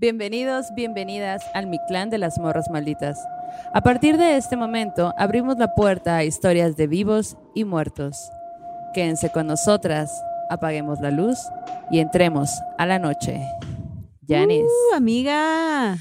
Bienvenidos, bienvenidas al Mi Clan de las Morras Malditas. A partir de este momento, abrimos la puerta a historias de vivos y muertos. Quédense con nosotras, apaguemos la luz y entremos a la noche. Yanis. Uh, amiga.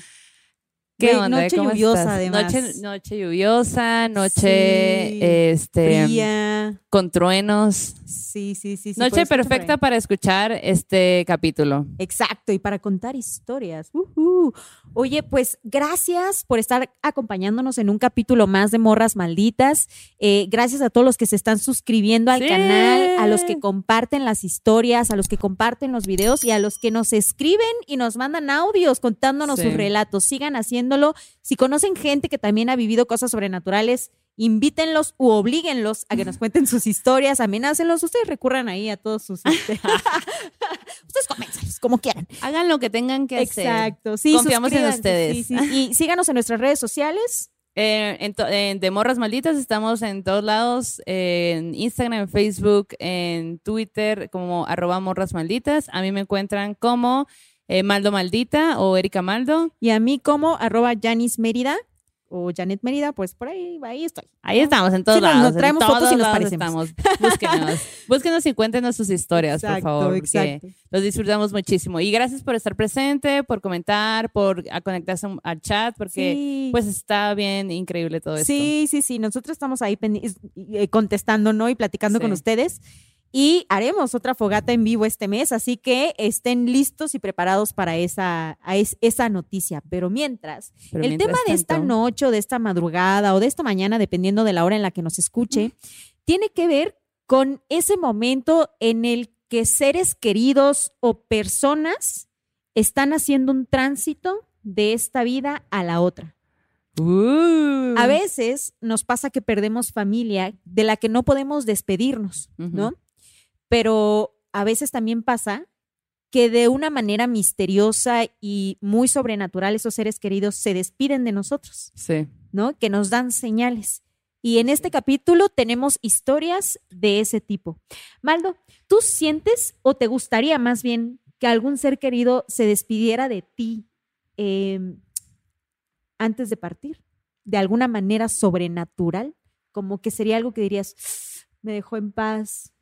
¿Qué onda? noche ¿Cómo lluviosa, estás? además. Noche, noche lluviosa, noche Sí, este, Fría. Con truenos. Sí, sí, sí. sí, noche perfecta para escuchar este capítulo. Exacto, y para contar historias. Ujú. Oye, pues gracias por estar acompañándonos en un capítulo más de Morras Malditas. Eh, gracias a todos los que se están suscribiendo al Sí. canal, a los que comparten las historias, a los que comparten los videos y a los que nos escriben y nos mandan audios contándonos Sí. sus relatos. Sigan haciéndolo. Si conocen gente que también ha vivido cosas sobrenaturales, invítenlos u oblíguenlos a que nos cuenten sus historias, amenácenlos. Ustedes recurran ahí a todos sus... este, Ustedes coménzalos como quieran. Hagan lo que tengan que hacer. Exacto. Sí, Confiamos en ustedes. sí, sí. Y síganos en nuestras redes sociales. Eh, en en de Morras Malditas estamos en todos lados, en Instagram, en Facebook, en Twitter, como arroba Morras Malditas. A mí me encuentran como eh, Maldo Maldita o Erika Maldo. Y a mí como arroba Janis Mérida o Janet Mérida, pues por ahí, ahí estoy. Ahí estamos, en todos Sí, lados. nos traemos fotos y nos parecemos. estamos. Búsquenos. Búsquenos y cuéntenos sus historias, por favor. porque Los disfrutamos muchísimo. Y gracias por estar presente, por comentar, por a conectarse al chat, porque Sí. pues está bien increíble todo esto. Sí, sí, sí. Nosotros estamos ahí eh, contestando, ¿no? Y platicando Sí. con ustedes. Y haremos otra fogata en vivo este mes, así que estén listos y preparados para esa, a es- esa noticia. Pero mientras, Pero el mientras tema de esta noche o de esta madrugada o de esta mañana, dependiendo de la hora en la que nos escuche, tiene que ver con ese momento en el que seres queridos o personas están haciendo un tránsito de esta vida a la otra. Uh. A veces nos pasa que perdemos familia de la que no podemos despedirnos, ¿no? Pero a veces también pasa que de una manera misteriosa y muy sobrenatural esos seres queridos se despiden de nosotros, Sí. ¿no? Que nos dan señales. Y en este capítulo tenemos historias de ese tipo. Maldo, ¿tú sientes o te gustaría más bien que algún ser querido se despidiera de ti eh, antes de partir? De alguna manera sobrenatural, como que sería algo que dirías, me dejó en paz.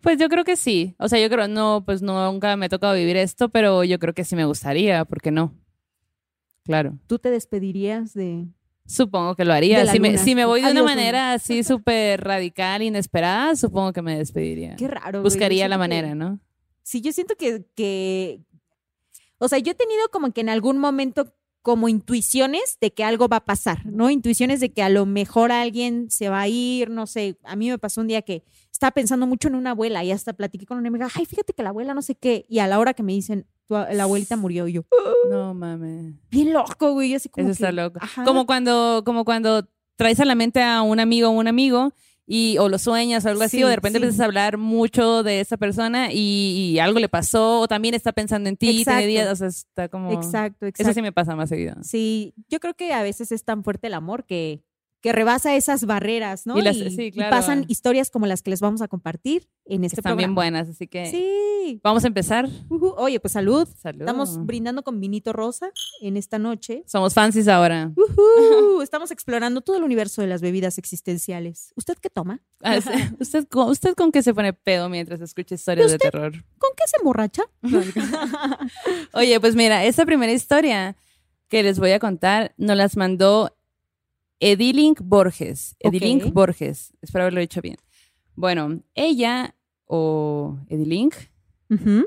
Pues yo creo que sí. O sea, yo creo, no, pues no, nunca me ha tocado vivir esto, pero yo creo que sí me gustaría, ¿por qué no? Claro. ¿Tú te despedirías de, Supongo que lo haría. Si me, si me voy de una manera así súper radical, inesperada, supongo que me despediría. Qué raro. güey. Buscaría la que- manera, ¿no? Sí, yo siento que, que, o sea, yo he tenido como que en algún momento como intuiciones de que algo va a pasar, ¿no? Intuiciones de que a lo mejor alguien se va a ir, no sé, a mí me pasó un día que estaba pensando mucho en una abuela y hasta platiqué con una amiga, ay, fíjate que la abuela no sé qué, y a la hora que me dicen, "Tu la abuelita murió, y yo, No mames. bien loco, güey, yo así como Eso está que, loco. ajá. Como cuando, como cuando traes a la mente a un amigo o un amigo y o lo sueñas o algo así, Sí, o de repente sí. empiezas a hablar mucho de esa persona y, y algo le pasó, o también está pensando en ti, tiene días, o sea, está como... Exacto, exacto. Eso sí me pasa más seguido. Sí, yo creo que a veces es tan fuerte el amor que, que rebasa esas barreras, ¿no? Y las- sí, y claro. pasan historias como las que les vamos a compartir en este Están bien programa. buenas, así que Sí. vamos a empezar. Oye, pues salud. Salud. Estamos brindando con vinito rosa en esta noche. Somos fancies ahora. Ujú. Estamos explorando todo el universo de las bebidas existenciales. ¿Usted qué toma? Ah. ¿Usted, con- ¿Usted con qué se pone pedo mientras escucha historias de terror? ¿Con qué se emborracha? Oye, pues mira, esta primera historia que les voy a contar nos las mandó Edilink Borges. Edilink Borges. Espero haberlo dicho bien. Bueno, ella o Edilink,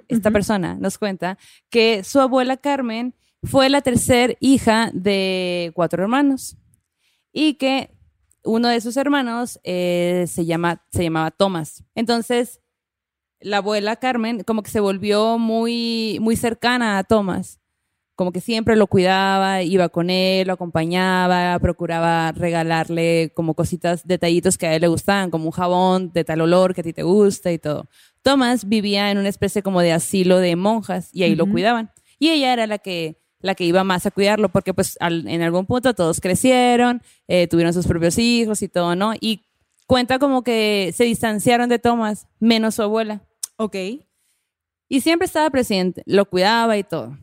esta persona, nos cuenta que su abuela Carmen fue la tercer hija de cuatro hermanos y que uno de sus hermanos eh, se, llama, se llamaba Tomás. Entonces, la abuela Carmen como que se volvió muy, muy cercana a Tomás. Como que siempre lo cuidaba, iba con él, lo acompañaba, procuraba regalarle como cositas, detallitos que a él le gustaban, como un jabón de tal olor que a ti te gusta y todo. Tomás vivía en una especie como de asilo de monjas y ahí lo cuidaban. Y ella era la que, la que iba más a cuidarlo porque pues al- en algún punto todos crecieron, eh, tuvieron sus propios hijos y todo, ¿no? Y cuenta como que se distanciaron de Tomás, menos su abuela. Ok. Y siempre estaba presente, lo cuidaba y todo.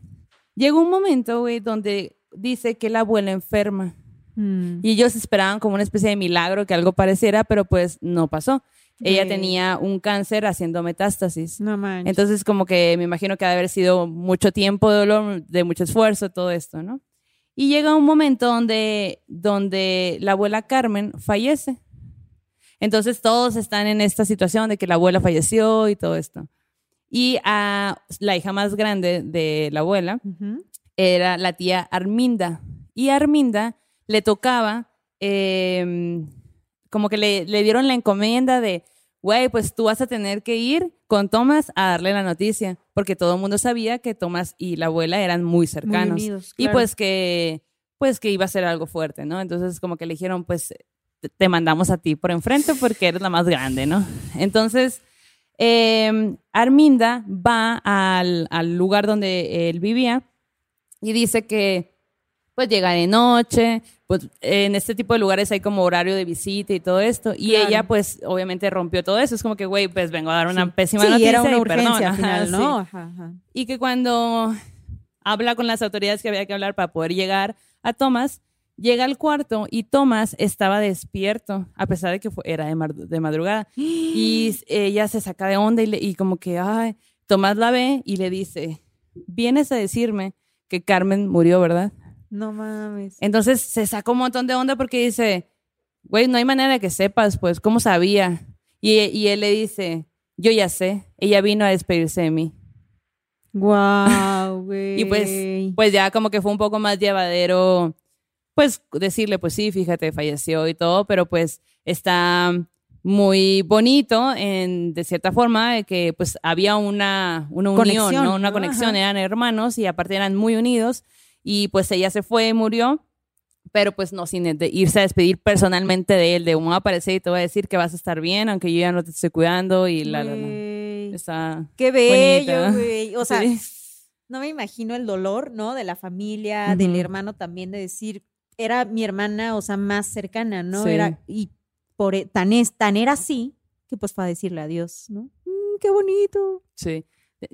Llegó un momento, güey, donde dice que la abuela enferma. Mm. Y ellos esperaban como una especie de milagro que algo pareciera, pero pues no pasó. Ella tenía un cáncer haciendo metástasis. No manches. Entonces, como que me imagino que ha de haber sido mucho tiempo de dolor, de mucho esfuerzo, todo esto, ¿no? Y llega un momento donde, donde la abuela Carmen fallece. Entonces, todos están en esta situación de que la abuela falleció y todo esto. Y a la hija más grande de la abuela era la tía Arminda. Y a Arminda le tocaba, eh, como que le, le dieron la encomienda de, güey, pues tú vas a tener que ir con Tomás a darle la noticia, porque todo el mundo sabía que Tomás y la abuela eran muy cercanos. unidos, Y pues que, pues que iba a ser algo fuerte, ¿no? Entonces como que le dijeron, pues te mandamos a ti por enfrente porque eres la más grande, ¿no? Entonces, eh, Arminda va al, al lugar donde él vivía y dice que pues llega de noche, pues en este tipo de lugares hay como horario de visita y todo esto. Y Claro. ella pues obviamente rompió todo eso. Es como que, güey, pues vengo a dar una pésima Sí, noticia. era una y urgencia perdón. al final, Ajá, ¿no? sí. Ajá, ajá. Y que cuando habla con las autoridades que había que hablar para poder llegar a Thomas, llega al cuarto y Thomas estaba despierto, a pesar de que fue- era de, madrugada. Y ella se saca de onda y, le- y como que, ay, Tomás la ve y le dice, vienes a decirme que Carmen murió, ¿verdad? No mames. Entonces se sacó un montón de onda porque dice, güey, no hay manera de que sepas, pues, ¿cómo sabía? Y, y él le dice, yo ya sé, ella vino a despedirse de mí. Wow, güey. Y pues, pues ya como que fue un poco más llevadero, pues decirle, pues sí, fíjate, falleció y todo, pero pues está muy bonito en, de cierta forma, que pues había una, una unión, Conexión, ¿no? Una ¿no? conexión, Ajá. eran hermanos y aparte eran muy unidos y pues ella se fue, murió, pero pues no sin de irse a despedir personalmente de él, de un aparecer y te voy a decir que vas a estar bien, aunque yo ya no te estoy cuidando y la, la, la. Está Qué bello, güey. O sea, Sí. no me imagino el dolor, ¿no? De la familia, del hermano también, de decir, era mi hermana, o sea, más cercana, ¿no? Sí. Era, y por e- tan, es, tan era así, que pues fue a decirle adiós, ¿no? Mm, qué bonito. Sí.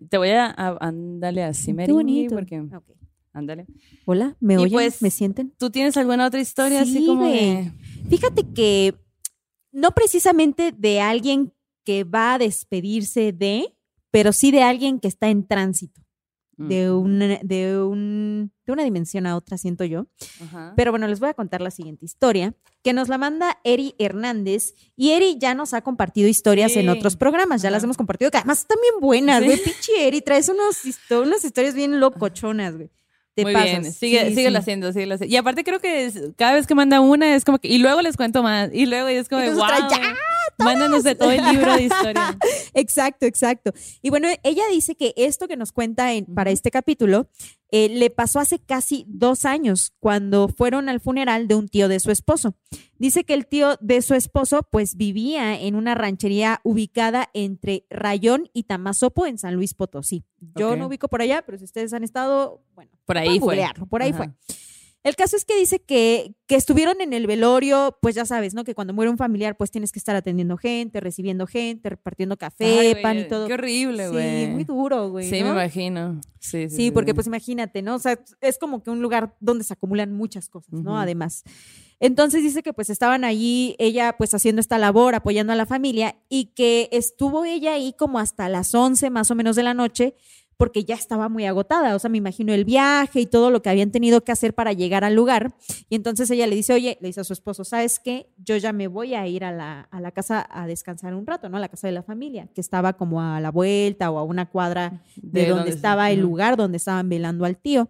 Te voy a, a- ándale así, qué Mary, bonito. porque Ok. ándale. Hola, ¿me Y oyen? pues, ¿Me sienten? ¿Tú tienes alguna otra historia así Sí, como de- Fíjate que no precisamente de alguien que va a despedirse de, pero sí de alguien que está en tránsito, de, Mm, un, de, un, de una dimensión a otra, siento yo. ajá. Pero bueno, les voy a contar la siguiente historia, que nos la manda Eri Hernández. Y Eri ya nos ha compartido historias en Sí. otros programas, ya las hemos compartido, que además están bien buenas, Sí. güey. Pinche Eri, traes unos, histo- unas historias bien locochonas, güey. Te Muy pasas. bien, sigue, Sí, síguelo sí. haciendo, síguelo haciendo. Y aparte creo que es- cada vez que manda una es como que, y luego les cuento más, y luego es como, de, Entonces wow, ¡ya, mándanos de todo el libro de historia. Exacto, exacto. Y bueno, ella dice que esto que nos cuenta en- para este capítulo eh, le pasó hace casi dos años cuando fueron al funeral de un tío de su esposo. Dice que el tío de su esposo pues vivía en una ranchería ubicada entre Rayón y Tamazopo en San Luis Potosí. Yo no ubico por allá, pero si ustedes han estado, bueno, Por ahí fue. por ahí Ajá. fue. El caso es que dice que, que estuvieron en el velorio, pues ya sabes, ¿no? Que cuando muere un familiar, pues tienes que estar atendiendo gente, recibiendo gente, repartiendo café, Ay, pan y todo. Qué horrible, güey. Sí, muy duro, güey. Sí, ¿no? me imagino. Sí, sí, Sí, porque pues imagínate, ¿no? O sea, es como que un lugar donde se acumulan muchas cosas, ¿no? Además. Entonces dice que pues estaban allí, ella pues haciendo esta labor, apoyando a la familia y que estuvo ella ahí como hasta las 11 más o menos de la noche porque ya estaba muy agotada, o sea, me imagino el viaje y todo lo que habían tenido que hacer para llegar al lugar. Y entonces ella le dice, oye, le dice a su esposo, ¿sabes qué? Yo ya me voy a ir a la, a la casa a descansar un rato, ¿no? A la casa de la familia, que estaba como a la vuelta o a una cuadra de, donde, estaba el lugar donde estaban velando al tío.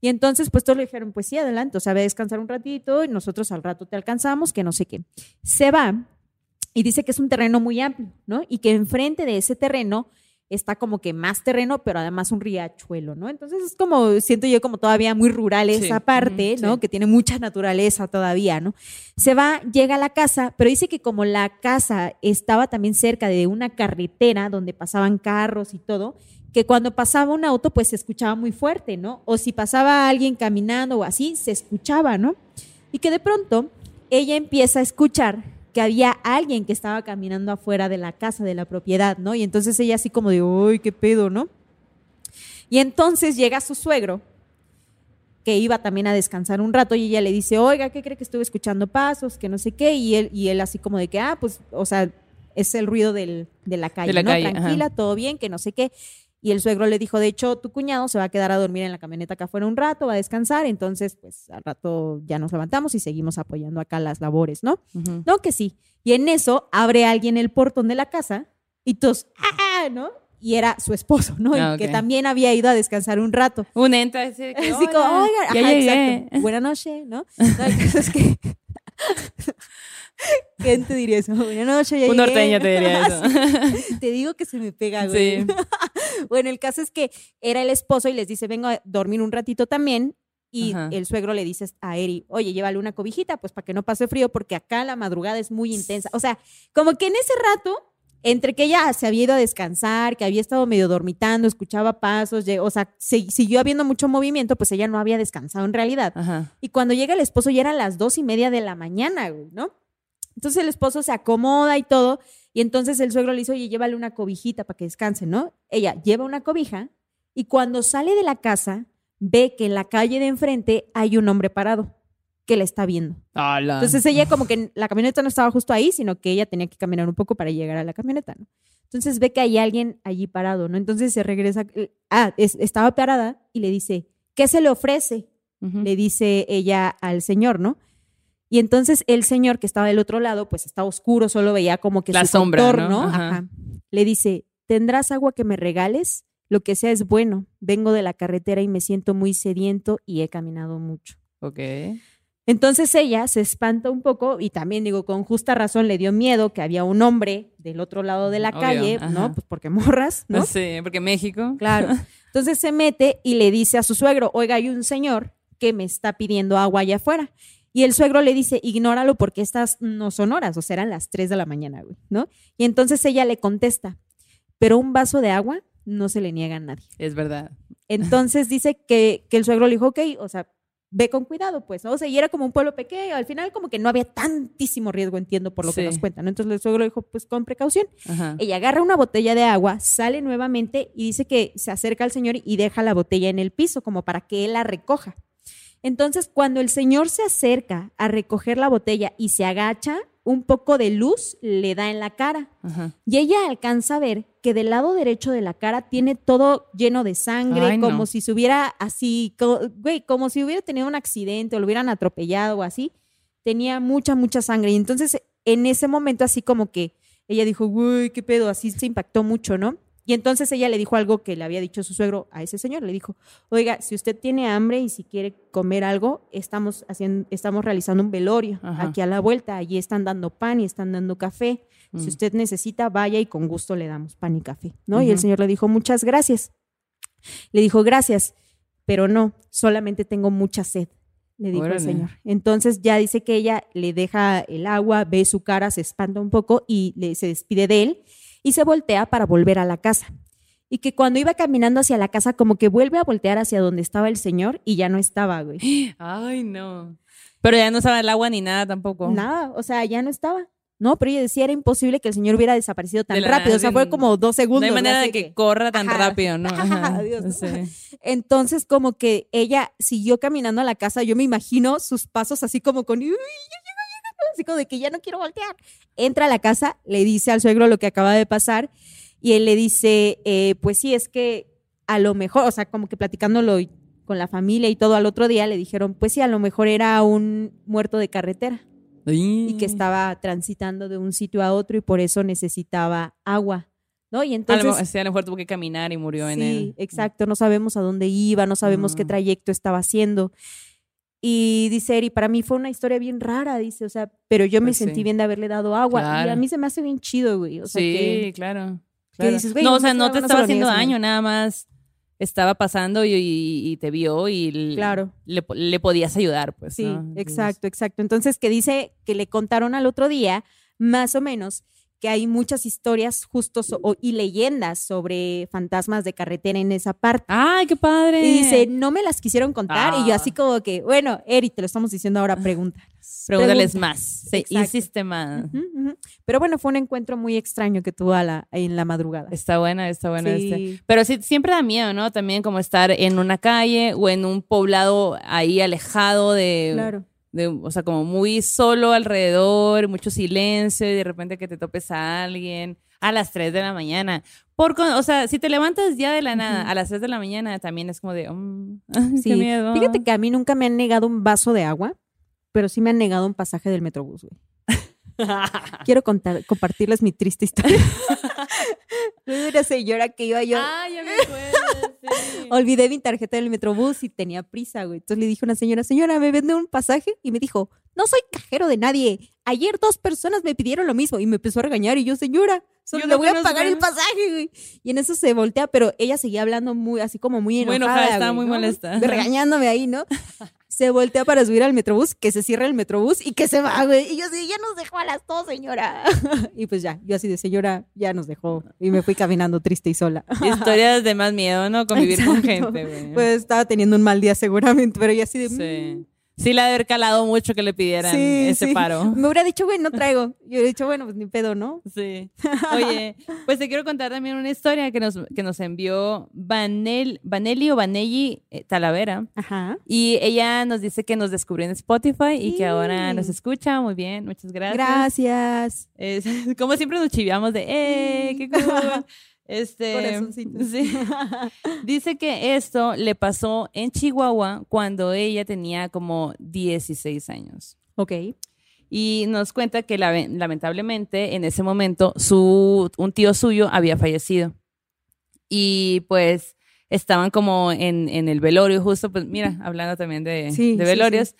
Y entonces, pues todos le dijeron, pues sí, adelante, o sea, ve a descansar un ratito y nosotros al rato te alcanzamos, que no sé qué. Se va y dice que es un terreno muy amplio, ¿no? Y que enfrente de ese terreno está como que más terreno, pero además un riachuelo, ¿no? Entonces es como, siento yo como todavía muy rural Sí, esa parte, ¿no? sí. Que tiene mucha naturaleza todavía, ¿no? Se va, llega a la casa, pero dice que como la casa estaba también cerca de una carretera donde pasaban carros y todo, que cuando pasaba un auto pues se escuchaba muy fuerte, ¿no? O si pasaba alguien caminando o así, se escuchaba, ¿no? Y que de pronto ella empieza a escuchar había alguien que estaba caminando afuera de la casa, de la propiedad, ¿no? Y entonces ella así como de, uy, qué pedo, ¿no? Y entonces llega su suegro que iba también a descansar un rato y ella le dice, oiga, ¿qué cree que estuve escuchando pasos? Que no sé qué. Y él, y él así como de que, ah, pues, o sea, es el ruido del, de la calle, la ¿no? calle, Tranquila, todo bien, que no sé qué. Y el suegro le dijo, de hecho, tu cuñado se va a quedar a dormir en la camioneta acá afuera un rato, va a descansar, entonces, pues al rato ya nos levantamos y seguimos apoyando acá las labores, ¿no? No, que sí. Y en eso abre alguien el portón de la casa y todos, ¡ah! ¿no? Y era su esposo, ¿no? Ah, que también había ido a descansar un rato. Un entra así que, Así como, "Hola, oigan, ya ajá, llegué". exacto. Buenas noches, ¿no? No, el caso es que. ¿Quién te diría eso? Buenas noches, ya Un norteño te diría eso. Sí, te digo que se me pega, güey. Sí. bueno, el caso es que era el esposo y les dice, vengo a dormir un ratito también. Y Ajá. el suegro le dice a Eri, oye, llévale una cobijita, pues para que no pase frío, porque acá la madrugada es muy intensa. O sea, como que en ese rato, entre que ella se había ido a descansar, que había estado medio dormitando, escuchaba pasos, o sea, se- siguió habiendo mucho movimiento, pues ella no había descansado en realidad. Ajá. Y cuando llega el esposo ya eran las dos y media de la mañana, güey, ¿no? Entonces el esposo se acomoda y todo, y entonces el suegro le dice, oye, llévale una cobijita para que descanse, ¿no? Ella lleva una cobija y cuando sale de la casa ve que en la calle de enfrente hay un hombre parado que la está viendo. Entonces ella como que la camioneta no estaba justo ahí, sino que ella tenía que caminar un poco para llegar a la camioneta, ¿no? Entonces ve que hay alguien allí parado, ¿no? Entonces se regresa, ah, es- estaba parada y le dice, ¿qué se le ofrece? Le dice ella al señor, ¿no? Y entonces el señor que estaba del otro lado, pues estaba oscuro, solo veía como que La su sombra, contorno, ¿no? Ajá. ajá. Le dice, ¿tendrás agua que me regales? Lo que sea es bueno. Vengo de la carretera y me siento muy sediento y he caminado mucho. Ok. Entonces ella se espanta un poco y también digo, con justa razón le dio miedo que había un hombre del otro lado de la Obvio, calle, ajá. ¿no? Pues porque morras, ¿no? Sí, porque México. Claro. Entonces se mete y le dice a su suegro, oiga, hay un señor que me está pidiendo agua allá afuera. Y el suegro le dice, ignóralo porque estas no son horas, o sea, eran las 3 de la mañana, güey, ¿no? Y entonces ella le contesta, pero un vaso de agua no se le niega a nadie. Es verdad. Entonces dice que, que el suegro le dijo, ok, o sea, ve con cuidado, pues, ¿no? O sea, y era como un pueblo pequeño, al final como que no había tantísimo riesgo, entiendo por lo que nos cuentan, ¿no? Entonces el suegro le dijo, pues con precaución. Ajá. Ella agarra una botella de agua, sale nuevamente y dice que se acerca al señor y deja la botella en el piso como para que él la recoja. Entonces, cuando el señor se acerca a recoger la botella y se agacha, un poco de luz le da en la cara. Ajá. Y ella alcanza a ver que del lado derecho de la cara tiene todo lleno de sangre, Ay, no. como si se hubiera así, güey, como si hubiera tenido un accidente o lo hubieran atropellado o así. Tenía mucha, mucha sangre. Y entonces, en ese momento, así como que ella dijo, güey, qué pedo, así se impactó mucho, ¿no? Y entonces ella le dijo algo que le había dicho su suegro a ese señor. Le dijo, oiga, si usted tiene hambre y si quiere comer algo, estamos, haciendo, estamos realizando un velorio Ajá. aquí a la vuelta. Allí están dando pan y están dando café. Mm. Si usted necesita, vaya y con gusto le damos pan y café, ¿no? Y el señor le dijo, muchas gracias. Le dijo, gracias, pero no, solamente tengo mucha sed, le dijo el señor. Entonces ya dice que ella le deja el agua, ve su cara, se espanta un poco y le, se despide de él y se voltea para volver a la casa. Y que cuando iba caminando hacia la casa, como que vuelve a voltear hacia donde estaba el señor y ya no estaba, güey. Ay, no. Pero ya no sabe el agua ni nada tampoco. Nada, o sea, ya no estaba. No, pero ella decía era imposible que el señor hubiera desaparecido tan De rápido. nada, O sea, fue como dos segundos. No hay manera ¿no? de que corra tan Ajá. rápido, ¿no? Ajá. Adiós, ¿no? Sí. Entonces, como que ella siguió caminando a la casa. Yo me imagino sus pasos así como con. Así como de que ya no quiero voltear. Entra a la casa, le dice al suegro lo que acaba de pasar. Y él le dice: eh, Pues sí, es que a lo mejor, o sea, como que platicándolo con la familia y todo al otro día, le dijeron: Pues sí, a lo mejor era un muerto de carretera y que estaba transitando de un sitio a otro y por eso necesitaba agua. ¿No? Y A lo, entonces. mejor- sí, a lo mejor tuvo que caminar y murió en Sí, él. exacto. No sabemos a dónde iba, no sabemos qué Mm. trayecto estaba haciendo. Y dice Eri, para mí fue una historia bien rara, dice, o sea, pero yo me Pues sí. sentí bien de haberle dado agua. Y a mí se me hace bien chido, güey. O sea, sí, que, claro. que claro. dices, güey, no, o sea, se no te estaba haciendo daño, nada más estaba pasando y, y- y te vio y Claro. le, le podías ayudar, pues. Sí, exacto, exacto. Entonces, que dice que le contaron al otro día, más o menos, que hay muchas historias justos o- y leyendas sobre fantasmas de carretera en esa parte. ¡Ay, qué padre! Y dice, no me las quisieron contar. Y yo Ah. así como que, bueno, Eri, te lo estamos diciendo ahora, pregunta. Pregúntales más. Sí, hiciste más. Pero bueno, fue un encuentro muy extraño que tuvo a la, en la madrugada. Está buena, está buena. Sí. este. Pero sí, siempre da miedo, ¿no? También como estar en una calle o en un poblado ahí alejado de, Claro. De, o sea, como muy solo alrededor, mucho silencio y de repente que te topes a alguien a las 3 de la mañana. Por, con- o sea, si te levantas ya de la nada a las 3 de la mañana también es como de, mm, Sí. qué miedo. Fíjate que a mí nunca me han negado un vaso de agua, pero sí me han negado un pasaje del Metrobús, güey. Quiero contar, compartirles mi triste historia. una señora que iba yo. Ay, ya me acuerdo, sí. Olvidé mi tarjeta del Metrobús y tenía prisa, güey. Entonces le dije a una señora, señora, ¿me vende un pasaje? Y me dijo, no soy cajero de nadie. Ayer dos personas me pidieron lo mismo y me empezó a regañar y yo, señora, solo le voy a pagar el pasaje, güey. Y en eso se voltea, pero ella seguía hablando muy, así como muy Muy enojada. enojada, estaba muy ¿no? molesta. Regañándome ahí, ¿no? Se voltea para subir al Metrobús, que se cierra el Metrobús y que se va, güey. Y yo así, ya nos dejó a las dos, señora. y pues ya, yo así de, señora, ya nos dejó. Y me fui caminando triste y sola. Historias de más miedo, ¿no? Convivir con gente, güey. Pues estaba teniendo un mal día seguramente, pero yo así de... Sí. Sí, la de haber calado mucho que le pidieran Sí, ese sí. paro. Me hubiera dicho, güey, no traigo. Yo hubiera dicho, bueno, pues ni pedo, ¿no? Sí. Oye, pues te quiero contar también una historia que nos, que nos envió Vanel, Vanelli o Vanelli eh, Talavera. Ajá. Y ella nos dice que nos descubrió en Spotify y que ahora nos escucha. Muy bien, muchas gracias. Gracias. Es- como siempre nos chiviamos de, ¡eh! ¡Qué cool! Este, sí. Dice que esto le pasó en Chihuahua cuando ella tenía como 16 años. Ok. Y nos cuenta que lame- lamentablemente en ese momento su, un tío suyo había fallecido. Y pues estaban como en, en el velorio justo, pues mira, hablando también de, Sí, de sí, velorios.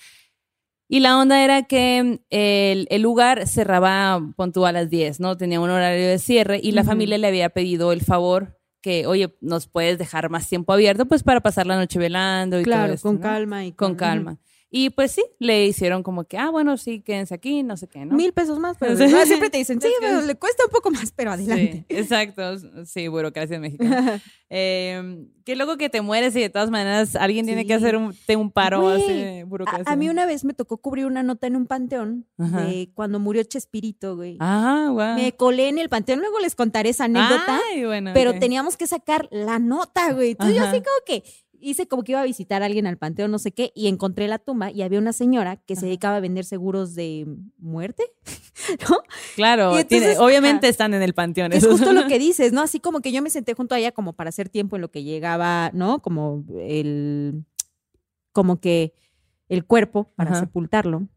Y la onda era que el, el lugar cerraba, pon tú, a las 10, ¿no? Tenía un horario de cierre y la familia le había pedido el favor que, oye, nos puedes dejar más tiempo abierto, pues para pasar la noche velando y todo Claro, esto, con ¿no? calma y Con calma. Y pues sí, le hicieron como que, ah, bueno, sí, quédense aquí, no sé qué, ¿no? Mil pesos más, pero siempre te dicen, sí, pero le cuesta un poco más, pero adelante. Sí, exacto. Sí, burocracia mexicana. Eh, qué loco que te mueres y de todas maneras alguien tiene que hacer un, te un paro así de burocracia. A, a mí una vez me tocó cubrir una nota en un panteón Ajá. de cuando murió Chespirito, güey. Ah, guau. Me colé en el panteón, luego les contaré esa anécdota. Ay, bueno. pero teníamos que sacar la nota, güey. Entonces yo Ajá. así como que hice como que iba a visitar a alguien al panteón, no sé qué, y encontré la tumba y había una señora que se dedicaba a vender seguros de muerte, ¿no? Claro, Y entonces, tiene- obviamente ajá. están en el panteón. Es justo lo que dices, ¿no? Así como que yo me senté junto a ella como para hacer tiempo en lo que llegaba, ¿no? Como el, como que el cuerpo para Ajá. sepultarlo.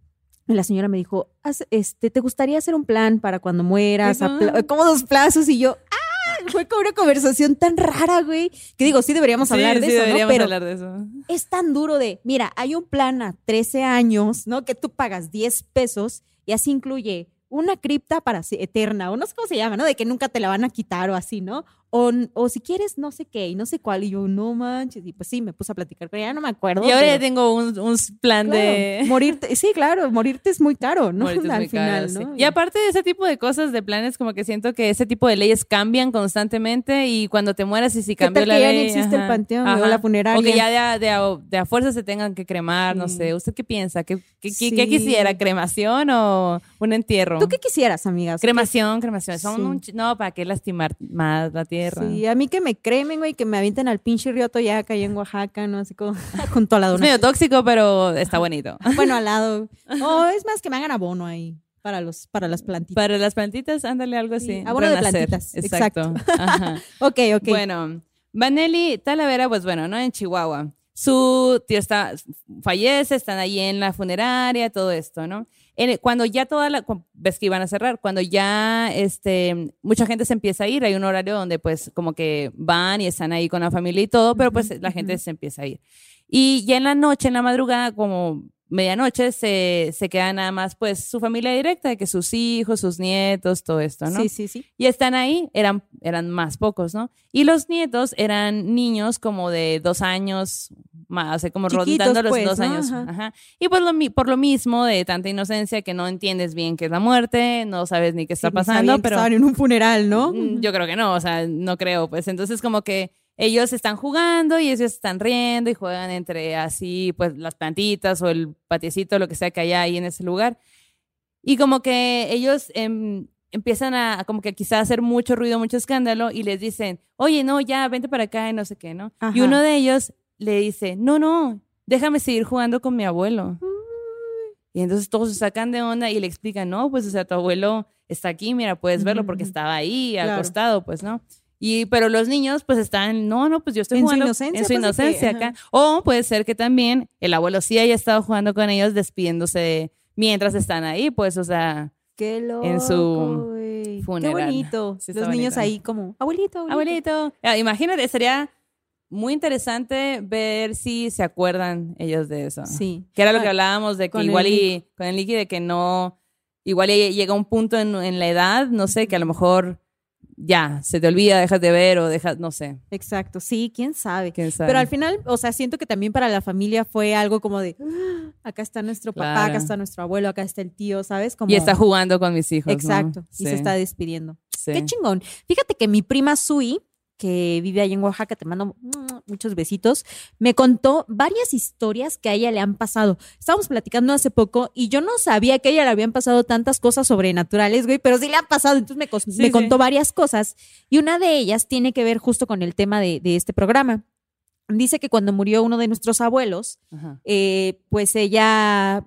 Y la señora me dijo, "Haz- este, ¿te gustaría hacer un plan para cuando mueras? A como dos plazos y yo, ¡ah! Fue como una conversación tan rara, güey. Que digo, sí deberíamos Sí, hablar de sí, eso, ¿no? deberíamos Pero hablar de eso. es tan duro de, mira, hay un plan a 13 años, ¿no? Que tú pagas 10 pesos y así incluye una cripta para eterna, o no sé cómo se llama, ¿no? De que nunca te la van a quitar o así, ¿no? O, o si quieres no sé qué y no sé cuál. Y yo, no manches. Y pues sí, me puse a platicar con ella, no me acuerdo. Y ahora ya tengo un, un plan claro, de... morirte. Sí, claro, morirte es muy caro, ¿no? Morirte Al muy final, caro, sí. ¿no? Y aparte de ese tipo de cosas, de planes, como que siento que ese tipo de leyes cambian constantemente y cuando te mueras y si ¿Qué cambió la que ya ley... ni existe el ajá, panteón o la funeraria? O que ya de a, de a- de a fuerza se tengan que cremar, no sé. ¿Usted qué piensa? ¿Qué, qué, qué- Sí. qué quisiera? ¿Cremación o un entierro? ¿Tú qué quisieras, amigas? Cremación, cremación. Son un ch- no, ¿para qué lastimar más la tierra? Sí, a mí que me cremen, güey, que me avienten al pinche río Toyaca allá en Oaxaca, ¿no? Así como junto a la Es medio tóxico, pero está bonito. Bueno, al lado. O es más que me hagan abono ahí para los para las plantitas. Para las plantitas, ándale algo Sí, así. abono de renacer. plantitas, Exacto. Ajá. Ok, ok. Bueno, Vanelli Talavera, pues bueno, ¿no? En Chihuahua. Su tío está, fallece, están ahí en la funeraria, todo esto, ¿no? En- cuando ya toda la, ves que iban a cerrar, cuando ya, este, mucha gente se empieza a ir, hay un horario donde pues como que van y están ahí con la familia y todo, pero pues la gente se empieza a ir. Y ya en la noche, en la madrugada, como medianoche, se, se queda nada más pues su familia directa, de que sus hijos, sus nietos, todo esto, ¿no? Sí, sí, sí. Y están ahí, eran, eran más pocos, ¿no? Y los nietos eran niños como de dos años más, o sea, como Chiquitos, rondando los pues, dos ¿no? años. Ajá. Ajá. Y pues lo por lo mismo, de tanta inocencia que no entiendes bien qué es la muerte, no sabes ni qué está Sí, pasando, pero estaban en un funeral, ¿no? Mm, Yo creo que no, o sea, no creo, pues entonces como que ellos están jugando y ellos están riendo y juegan entre así, pues las plantitas o el patiecito, lo que sea que haya ahí en ese lugar. Y como que ellos em, empiezan a, a como que quizá hacer mucho ruido, mucho escándalo y les dicen, oye, no, ya, vente para acá y no sé qué, ¿no? Y Ajá. uno de ellos le dice, no, no, déjame seguir jugando con mi abuelo. Y entonces todos se sacan de onda y le explican, no, pues, o sea, tu abuelo está aquí, mira, puedes verlo porque estaba ahí, Claro. acostado, pues, ¿no? Y, pero los niños, pues, están, no, no, pues yo estoy En su jugando inocencia, en su pues, que, inocencia acá. O puede ser que también el abuelo sí haya estado jugando con ellos, despidiéndose de- mientras están ahí, pues, o sea, Qué loco, en su funeral. Qué bonito. Sí, Los niños ahí como, abuelito, abuelito. abuelito. Ah, Imagínate, sería muy interesante ver si se acuerdan ellos de eso. Sí. Que era lo que hablábamos de que con el igual y con el Licky de que no, igual y llega un punto en, en la edad, no sé, que a lo mejor ya se te olvida, dejas de ver o dejas, no sé, Exacto, sí, quién sabe. quién sabe. Pero al final, o sea, siento que también para la familia fue algo como de, "Ah, acá está nuestro papá, Claro. acá está nuestro abuelo, acá está el tío, ¿sabes? Como, y está jugando con mis hijos. ¿no? Exacto, y se está despidiendo. sí. Qué chingón. Fíjate que mi prima Sui, que vive ahí en Oaxaca, te mando muchos besitos, me contó varias historias que a ella le han pasado. Estábamos platicando hace poco y yo no sabía que a ella le habían pasado tantas cosas sobrenaturales, güey, pero sí le han pasado. Entonces me, cos- Sí, me sí. contó varias cosas y una de ellas tiene que ver justo con el tema de, de este programa. Dice que cuando murió uno de nuestros abuelos, eh, pues ella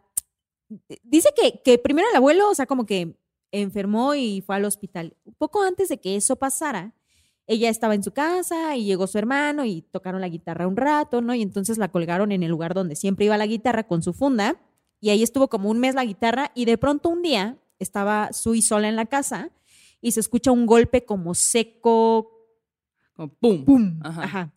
dice que, que primero el abuelo, o sea, como que enfermó y fue al hospital. Un poco antes de que eso pasara, ella estaba en su casa y llegó su hermano y tocaron la guitarra un rato, ¿no? Y entonces la colgaron en el lugar donde siempre iba la guitarra con su funda y ahí estuvo como un mes la guitarra y de pronto un día estaba Sui sola en la casa y se escucha un golpe como seco, Como pum. ¡pum! Ajá. Ajá.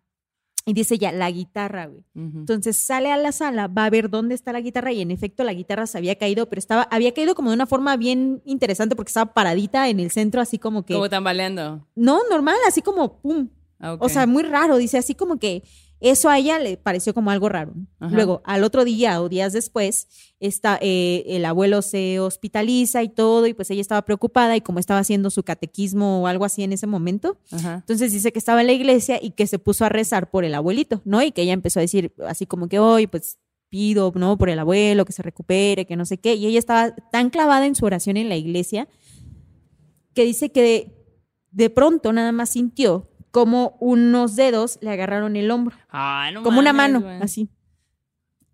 Y dice ya, la guitarra, güey. Entonces sale a la sala, va a ver dónde está la guitarra y en efecto la guitarra se había caído, pero estaba, había caído como de una forma bien interesante porque estaba paradita en el centro, así como que... Como tambaleando. No, normal, así como pum. Ah. O sea, muy raro, dice así como que eso a ella le pareció como algo raro. Ajá. Luego, al otro día o días después, está, eh, el abuelo se hospitaliza y todo, y pues ella estaba preocupada y como estaba haciendo su catequismo o algo así en ese momento, Ajá. entonces dice que estaba en la iglesia y que se puso a rezar por el abuelito, ¿no? Y que ella empezó a decir así como que hoy, pues pido, ¿no? Por el abuelo, que se recupere, que no sé qué. Y ella estaba tan clavada en su oración en la iglesia que dice que de, de pronto nada más sintió como unos dedos le agarraron el hombro, Ay, no como una mano, güey. así.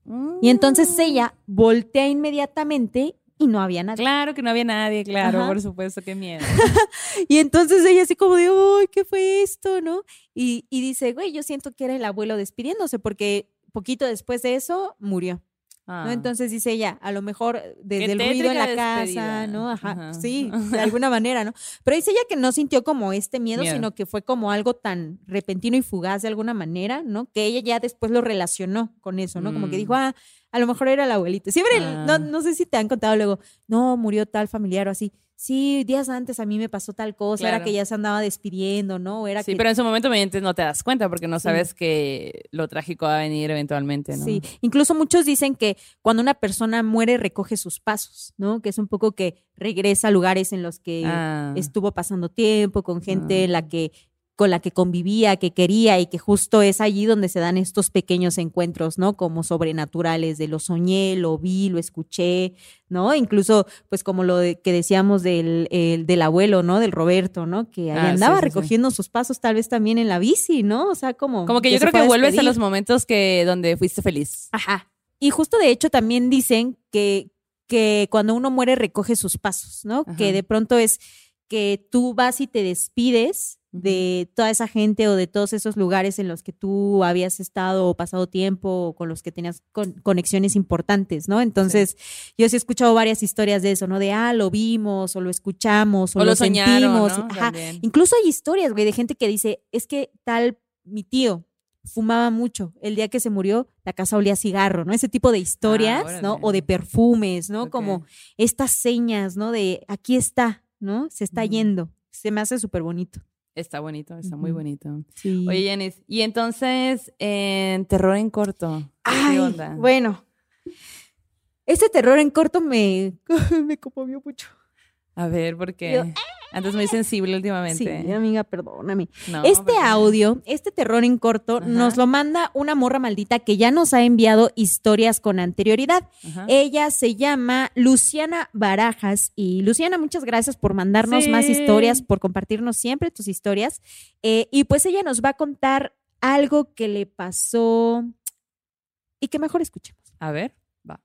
Mm. Y entonces ella voltea inmediatamente y no había nadie. Claro que no había nadie, claro, Ajá. por supuesto, qué miedo. Y entonces ella así como de, ¡ay, qué fue esto! ¿No? Y, y dice, güey, yo siento que era el abuelo despidiéndose porque poquito después de eso murió. Ah. ¿no? Entonces dice ella, a lo mejor desde Qué el ruido en la casa. ¿no? Ajá, Ajá. sí, de alguna manera, ¿no? Pero dice ella que no sintió como este miedo, Miedo. sino que fue como algo tan repentino y fugaz de alguna manera, ¿no? Que ella ya después lo relacionó con eso, ¿no? Como que Mm. dijo, ah, a lo mejor era el abuelito. Siempre, Ah. no, no sé si te han contado luego, no, murió tal familiar o así. Sí, días antes a mí me pasó tal cosa, era que ya se andaba despidiendo, ¿no? Era sí, que... pero en su momento no te das cuenta porque no Sí. sabes que lo trágico va a venir eventualmente, ¿no? Sí, incluso muchos dicen que cuando una persona muere recoge sus pasos, ¿no? Que es un poco que regresa a lugares en los que Ah. estuvo pasando tiempo, con gente Ah. la que con la que convivía, que quería y que justo es allí donde se dan estos pequeños encuentros, ¿no? Como sobrenaturales, de lo soñé, lo vi, lo escuché, ¿no? Incluso, pues como lo de- que decíamos del, el- del abuelo, ¿no? Del Roberto, ¿no? Que ahí Ah, andaba sí, sí. recogiendo sus pasos tal vez también en la bici, ¿no? O sea, como... Como que yo creo que vuelves a los momentos que donde fuiste feliz. Ajá. Y justo de hecho también dicen que, que cuando uno muere recoge sus pasos, ¿no? Ajá. Que de pronto es que tú vas y te despides de toda esa gente o de todos esos lugares en los que tú habías estado o pasado tiempo o con los que tenías con- conexiones importantes, ¿no? Entonces, yo sí he escuchado varias historias de eso, ¿no? De, ah, lo vimos o lo escuchamos o, O lo, lo soñaron, sentimos. ¿no? Ajá. Incluso hay historias, güey, de gente que dice, es que tal mi tío fumaba mucho. El día que se murió, la casa olía a cigarro, ¿no? Ese tipo de historias, Ah, ¿no? órale. O de perfumes, ¿no? Como estas señas, ¿no? De aquí está, ¿no? Se está yendo. Se me hace súper bonito. Está bonito, está muy bonito. Sí. Oye, Yanis, y entonces, en terror en corto, ¿qué Ay, onda? bueno. Ese terror en corto me, me conmovió mucho. A ver, porque Yo- antes muy sensible Sí, últimamente. amiga, perdóname. No, este porque- audio, este terror en corto, Ajá. nos lo manda una morra maldita que ya nos ha enviado historias con anterioridad. Ajá. Ella se llama Luciana Barajas y Luciana, muchas gracias por mandarnos Sí. más historias, por compartirnos siempre tus historias. Eh, y pues ella nos va a contar algo que le pasó y que mejor escuchemos. A ver, va.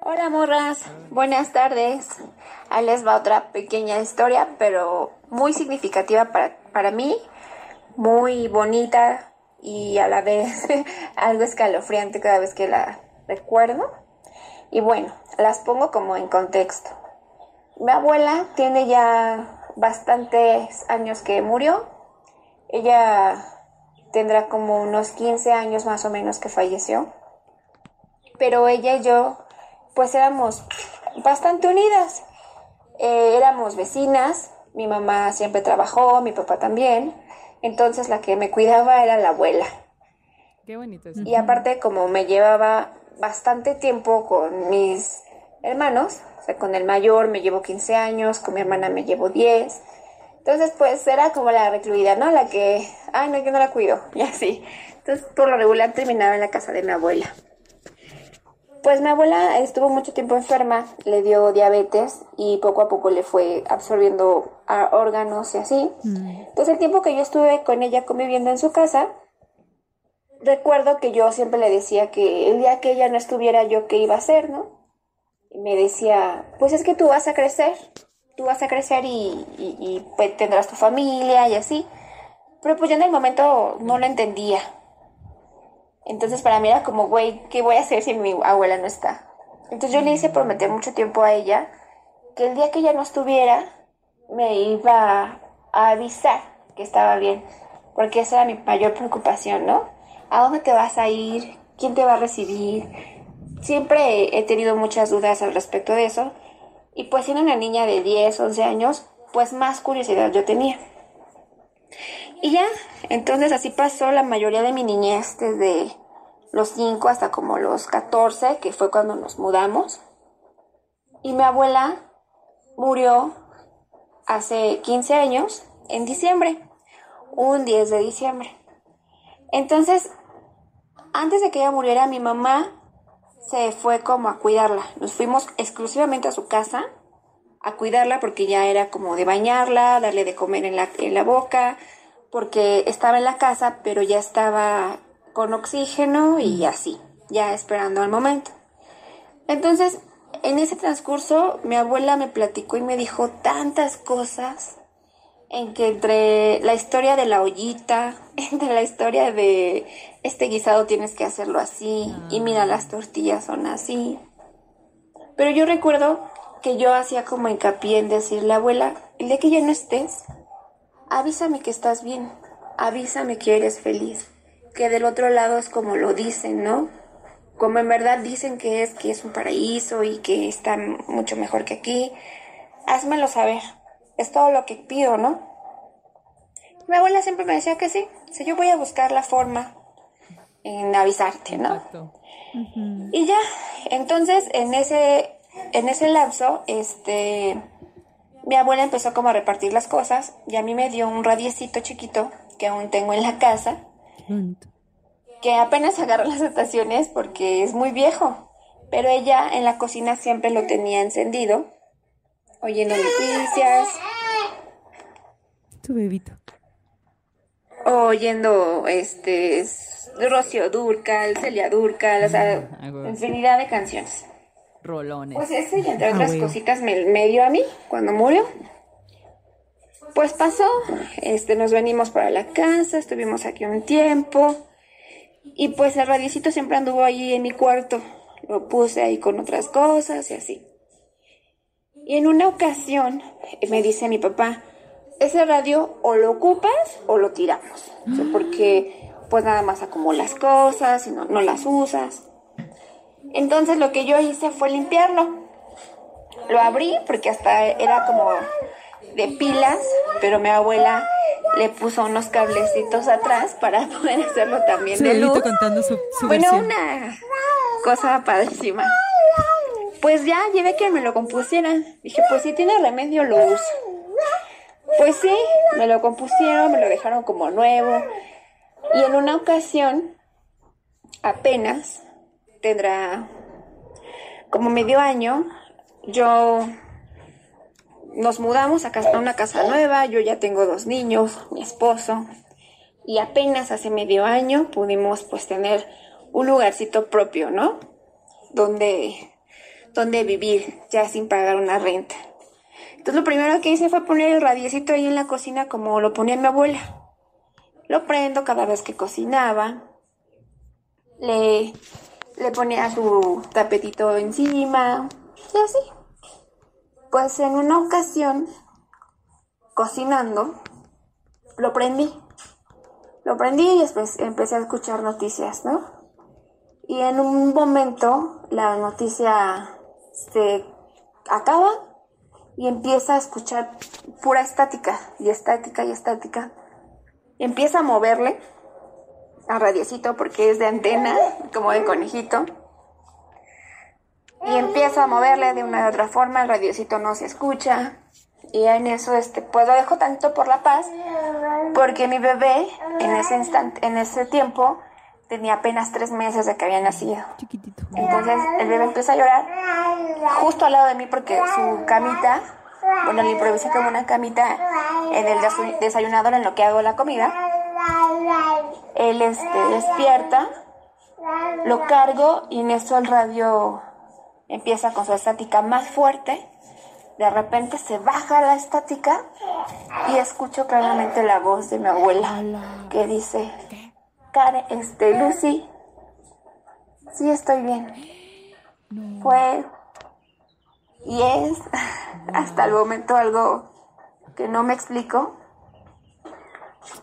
Hola morras, buenas tardes. Ahí les va otra pequeña historia, pero muy significativa para, para mí, muy bonita y a la vez algo escalofriante cada vez que la recuerdo. Y bueno, las pongo como en contexto. Mi abuela tiene ya bastantes años que murió. Ella tendrá como unos 15 años más o menos que falleció. Pero ella y yo pues éramos bastante unidas. Eh, éramos vecinas, mi mamá siempre trabajó, mi papá también, entonces la que me cuidaba era la abuela. Qué bonito eso. Y aparte como me llevaba bastante tiempo con mis hermanos, o sea, con el mayor me llevo 15 años, con mi hermana me llevo 10. Entonces, pues era como la recluida, ¿no? La que, ay, no, yo no la cuido, y así. Entonces, por lo regular terminaba en la casa de mi abuela. Pues mi abuela estuvo mucho tiempo enferma, le dio diabetes y poco a poco le fue absorbiendo a órganos y así. Entonces el tiempo que yo estuve con ella conviviendo en su casa, recuerdo que yo siempre le decía que el día que ella no estuviera yo qué iba a hacer, ¿no? Y me decía, pues es que tú vas a crecer, tú vas a crecer y, y, y, pues tendrás tu familia y así. Pero pues yo en el momento no lo entendía. Entonces para mí era como, güey, ¿qué voy a hacer si mi abuela no está? Entonces yo le hice prometer mucho tiempo a ella que el día que ella no estuviera, me iba a avisar que estaba bien, porque esa era mi mayor preocupación, ¿no? ¿A dónde te vas a ir? ¿Quién te va a recibir? Siempre he tenido muchas dudas al respecto de eso, y pues siendo una niña de 10, 11 años, pues más curiosidad yo tenía. Y ya, entonces así pasó la mayoría de mi niñez, desde los 5 hasta como los 14, que fue cuando nos mudamos. Y mi abuela murió hace 15 años, en diciembre, un 10 de diciembre. Entonces, antes de que ella muriera, mi mamá se fue como a cuidarla. Nos fuimos exclusivamente a su casa a cuidarla porque ya era como de bañarla, darle de comer en la, en la boca, porque estaba en la casa, pero ya estaba con oxígeno y así, ya esperando al momento. Entonces, en ese transcurso, mi abuela me platicó y me dijo tantas cosas, en que entre la historia de la ollita, entre la historia de este guisado tienes que hacerlo así, y mira las tortillas son así. Pero yo recuerdo que yo hacía como hincapié en decirle, abuela, el día que ya no estés, avísame que estás bien, avísame que eres feliz, que del otro lado es como lo dicen, ¿no? Como en verdad dicen que es, que es un paraíso y que está mucho mejor que aquí, házmelo saber, es todo lo que pido, ¿no? Mi abuela siempre me decía que sí, o sea, yo voy a buscar la forma en avisarte, ¿no? Exacto. Y ya, entonces en ese, en ese lapso, este, mi abuela empezó como a repartir las cosas y a mí me dio un radiecito chiquito que aún tengo en la casa, que apenas agarra las estaciones porque es muy viejo, pero ella en la cocina siempre lo tenía encendido, oyendo noticias, Tu bebito. oyendo este Rocío Durcal, Celia Durcal, o sea, Ah, infinidad de canciones. Rolones. Pues ese y entre Ah, otras cositas me, me dio a mí cuando murió. Pues pasó, este, nos venimos para la casa, estuvimos aquí un tiempo y pues el radiocito siempre anduvo ahí en mi cuarto, lo puse ahí con otras cosas y así. Y en una ocasión eh, me dice mi papá, ese radio o lo ocupas o lo tiramos, O sea, porque pues nada más acumulas cosas y no, no las usas. Entonces lo que yo hice fue limpiarlo. Lo abrí porque hasta era como de pilas, pero mi abuela le puso unos cablecitos atrás para poder hacerlo también de luz. contando su, su Bueno, versión. una cosa padrísima. Pues ya llevé que me lo compusieran. Dije, pues si tiene remedio lo uso. Pues sí, me lo compusieron, me lo dejaron como nuevo. Y en una ocasión, apenas, tendrá como medio año, yo nos mudamos a, casa- a una casa nueva, yo ya tengo dos niños, mi esposo, y apenas hace medio año pudimos pues tener un lugarcito propio, ¿no? Donde, donde vivir ya sin pagar una renta. Entonces lo primero que hice fue poner el radiecito ahí en la cocina como lo ponía mi abuela. Lo prendo cada vez que cocinaba. Le, le ponía su tapetito encima y así. Pues en una ocasión, cocinando, lo prendí. Lo prendí y después empecé a escuchar noticias, ¿no? Y en un momento la noticia se acaba y empieza a escuchar pura estática y estática y estática. Empieza a moverle a radiecito porque es de antena, como de conejito. Y empieza a moverle de una u otra forma, el radiocito no se escucha. Y en eso, este, pues lo dejo tanto por la paz, porque mi bebé en ese instante, en ese tiempo, tenía apenas tres meses de que había nacido. Chiquitito. Entonces el bebé empieza a llorar justo al lado de mí porque su camita, bueno, le improvisé como una camita en el desayunador en lo que hago la comida. Él este, despierta, lo cargo y en eso el radio empieza con su estática más fuerte. De repente se baja la estática y escucho claramente la voz de mi abuela que dice, Karen, este, Lucy, sí estoy bien. Fue y es hasta el momento algo que no me explico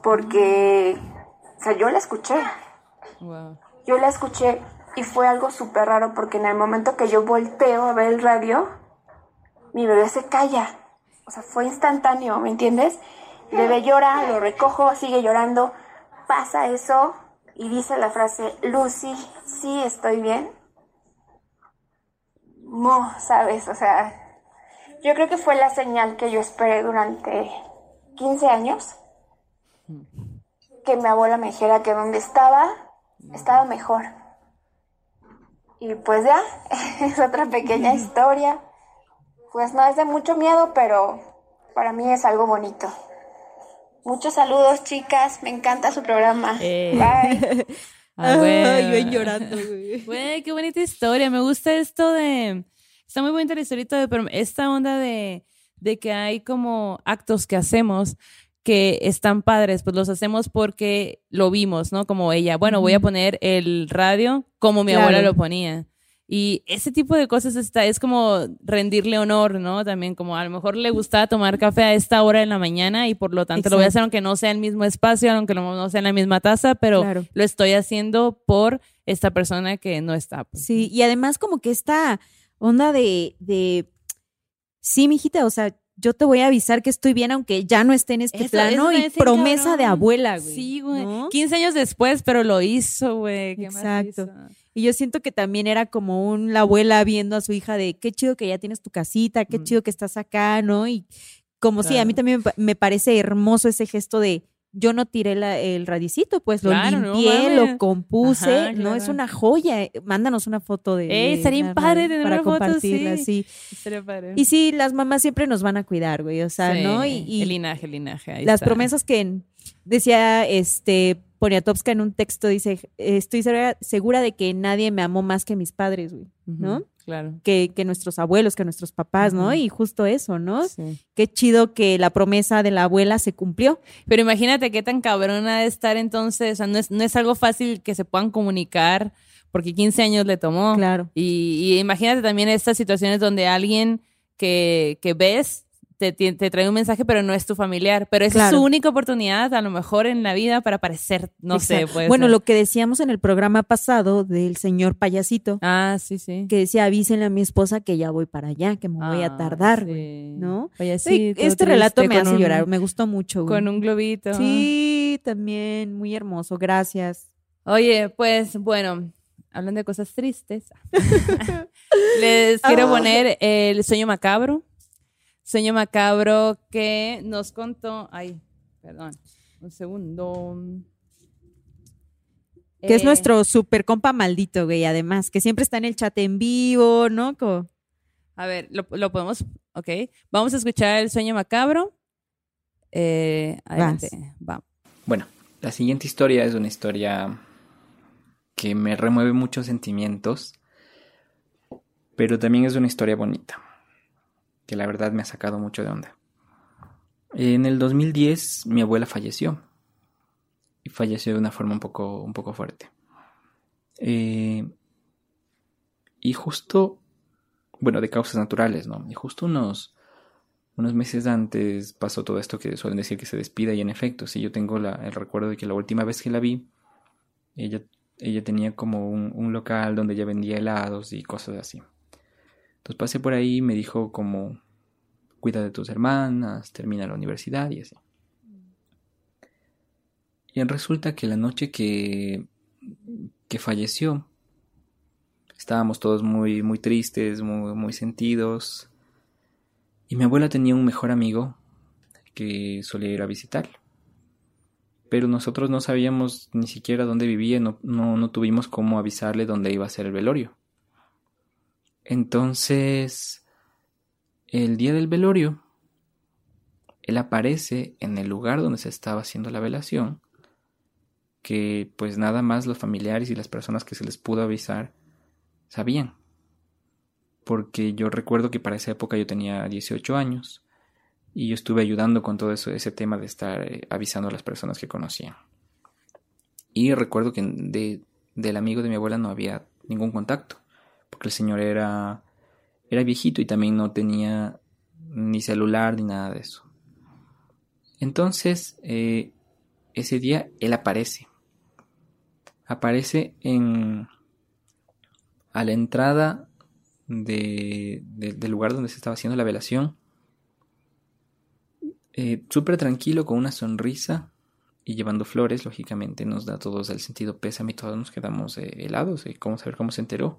porque o sea, yo la escuché, Wow. yo la escuché y fue algo súper raro porque en el momento que yo volteo a ver el radio, mi bebé se calla. O sea, fue instantáneo, ¿me entiendes? El bebé llora, lo recojo, sigue llorando, pasa eso y dice la frase, Lucy, sí estoy bien. No, ¿sabes? O sea, yo creo que fue la señal que yo esperé durante 15 años. Que mi abuela me dijera que donde estaba, estaba mejor. Y pues ya, es otra pequeña historia. Pues no es de mucho miedo, pero para mí es algo bonito. Muchos saludos, chicas. Me encanta su programa. Eh. Bye. Ah. Ay, ven llorando, güey. Güey, qué bonita historia. Me gusta esto de. Está muy bonita la historieta, de, pero esta onda de, de que hay como actos que hacemos que están padres, pues los hacemos porque lo vimos, ¿no? Como ella, bueno, voy a poner el radio como mi Claro. abuela lo ponía. Y ese tipo de cosas está, es como rendirle honor, ¿no? También como a lo mejor le gustaba tomar café a esta hora en la mañana y por lo tanto lo voy a hacer aunque no sea el mismo espacio, aunque no sea en la misma taza, pero Claro. lo estoy haciendo por esta persona que no está. pues. Sí, y además como que esta onda de, de sí, mijita, o sea, yo te voy a avisar que estoy bien aunque ya no esté en este Eso- plano eso y promesa cabrón. de abuela, güey. Sí, güey. ¿no? 15 años después, pero lo hizo, güey. ¿Qué más Exacto. hizo? Y yo siento que también era como un, la abuela viendo a su hija de qué chido que ya tienes tu casita, qué Mm. chido que estás acá, ¿no? Y como sí, a mí también me parece hermoso ese gesto de yo no tiré la- el radicito, pues lo Claro, limpié, lo compuse, Ajá, no es una joya. Mándanos una foto de. Ey, de padre tener para una foto, compartirla, sí. sí. Estaría padre. Y sí, las mamás siempre nos van a cuidar, güey, o sea, Sí, ¿no? Y, y el linaje, el linaje. ahí las está. promesas que decía este Poniatowska en un texto, dice, estoy segura, segura de que nadie me amó más que mis padres, güey, ¿no? Claro. Que, que nuestros abuelos, que nuestros papás, ¿no? Y justo eso, ¿no? Sí. Qué chido que la promesa de la abuela se cumplió. Pero imagínate qué tan cabrona de estar entonces, o sea, no es, no es algo fácil que se puedan comunicar porque 15 años le tomó. Claro. Y, y imagínate también estas situaciones donde alguien que, que ves te, te- trae un mensaje, pero no es tu familiar. Pero esa es su única oportunidad, a lo mejor en la vida, para aparecer, no sé, puede Bueno, ser. lo que decíamos en el programa pasado del señor payasito, Ah, sí, sí. que decía, avísenle a mi esposa que ya voy para allá, que me voy a Ah, tardar, sí. ¿no? Sí, Payasito, este relato me hace un- llorar, me gustó mucho. güey. Con un globito. Sí, también, muy hermoso, gracias. Oye, pues bueno, hablando de cosas tristes, les quiero Ah. poner el sueño macabro. Sueño macabro que nos contó. Ay, perdón, un segundo. Que es Eh, nuestro super compa maldito, güey, además, que siempre está en el chat en vivo, ¿no? A ver, lo, lo podemos. Ok. Vamos a escuchar el sueño macabro. Eh, adelante. Vamos. Bueno, la siguiente historia es una historia que me remueve muchos sentimientos, pero también es una historia bonita, que la verdad me ha sacado mucho de onda. En el 2010 mi abuela falleció, y falleció de una forma un poco, un poco fuerte. Eh, y justo, bueno, de causas naturales, ¿no? Y justo unos, unos meses antes pasó todo esto que suelen decir que se despida y en efecto, sí, yo tengo la- el recuerdo de que la última vez que la vi, ella, ella tenía como un, un local donde ella vendía helados y cosas así. Entonces pasé por ahí y me dijo como, cuida de tus hermanas, termina la universidad y así. Y resulta que la noche que, que falleció, estábamos todos muy, muy tristes, muy, muy sentidos. Y mi abuela tenía un mejor amigo que solía ir a visitarlo. Pero nosotros no sabíamos ni siquiera dónde vivía, no, no, no tuvimos cómo avisarle dónde iba a ser el velorio. Entonces, el día del velorio, él aparece en el lugar donde se estaba haciendo la velación, que pues nada más los familiares y las personas que se les pudo avisar sabían porque yo recuerdo que para esa época yo tenía 18 años y yo estuve ayudando con todo eso, ese tema de estar eh, avisando a las personas que conocían. Y recuerdo que de, del amigo de mi abuela no había ningún contacto, porque el señor era, era viejito y también no tenía ni celular ni nada de eso. Entonces, eh, ese día él aparece. Aparece en a la entrada de, de- del lugar donde se estaba haciendo la velación. Eh, Súper tranquilo, con una sonrisa y llevando flores, lógicamente nos da a todos el sentido pésame y todos nos quedamos eh, helados. Eh, ¿Cómo saber cómo se enteró?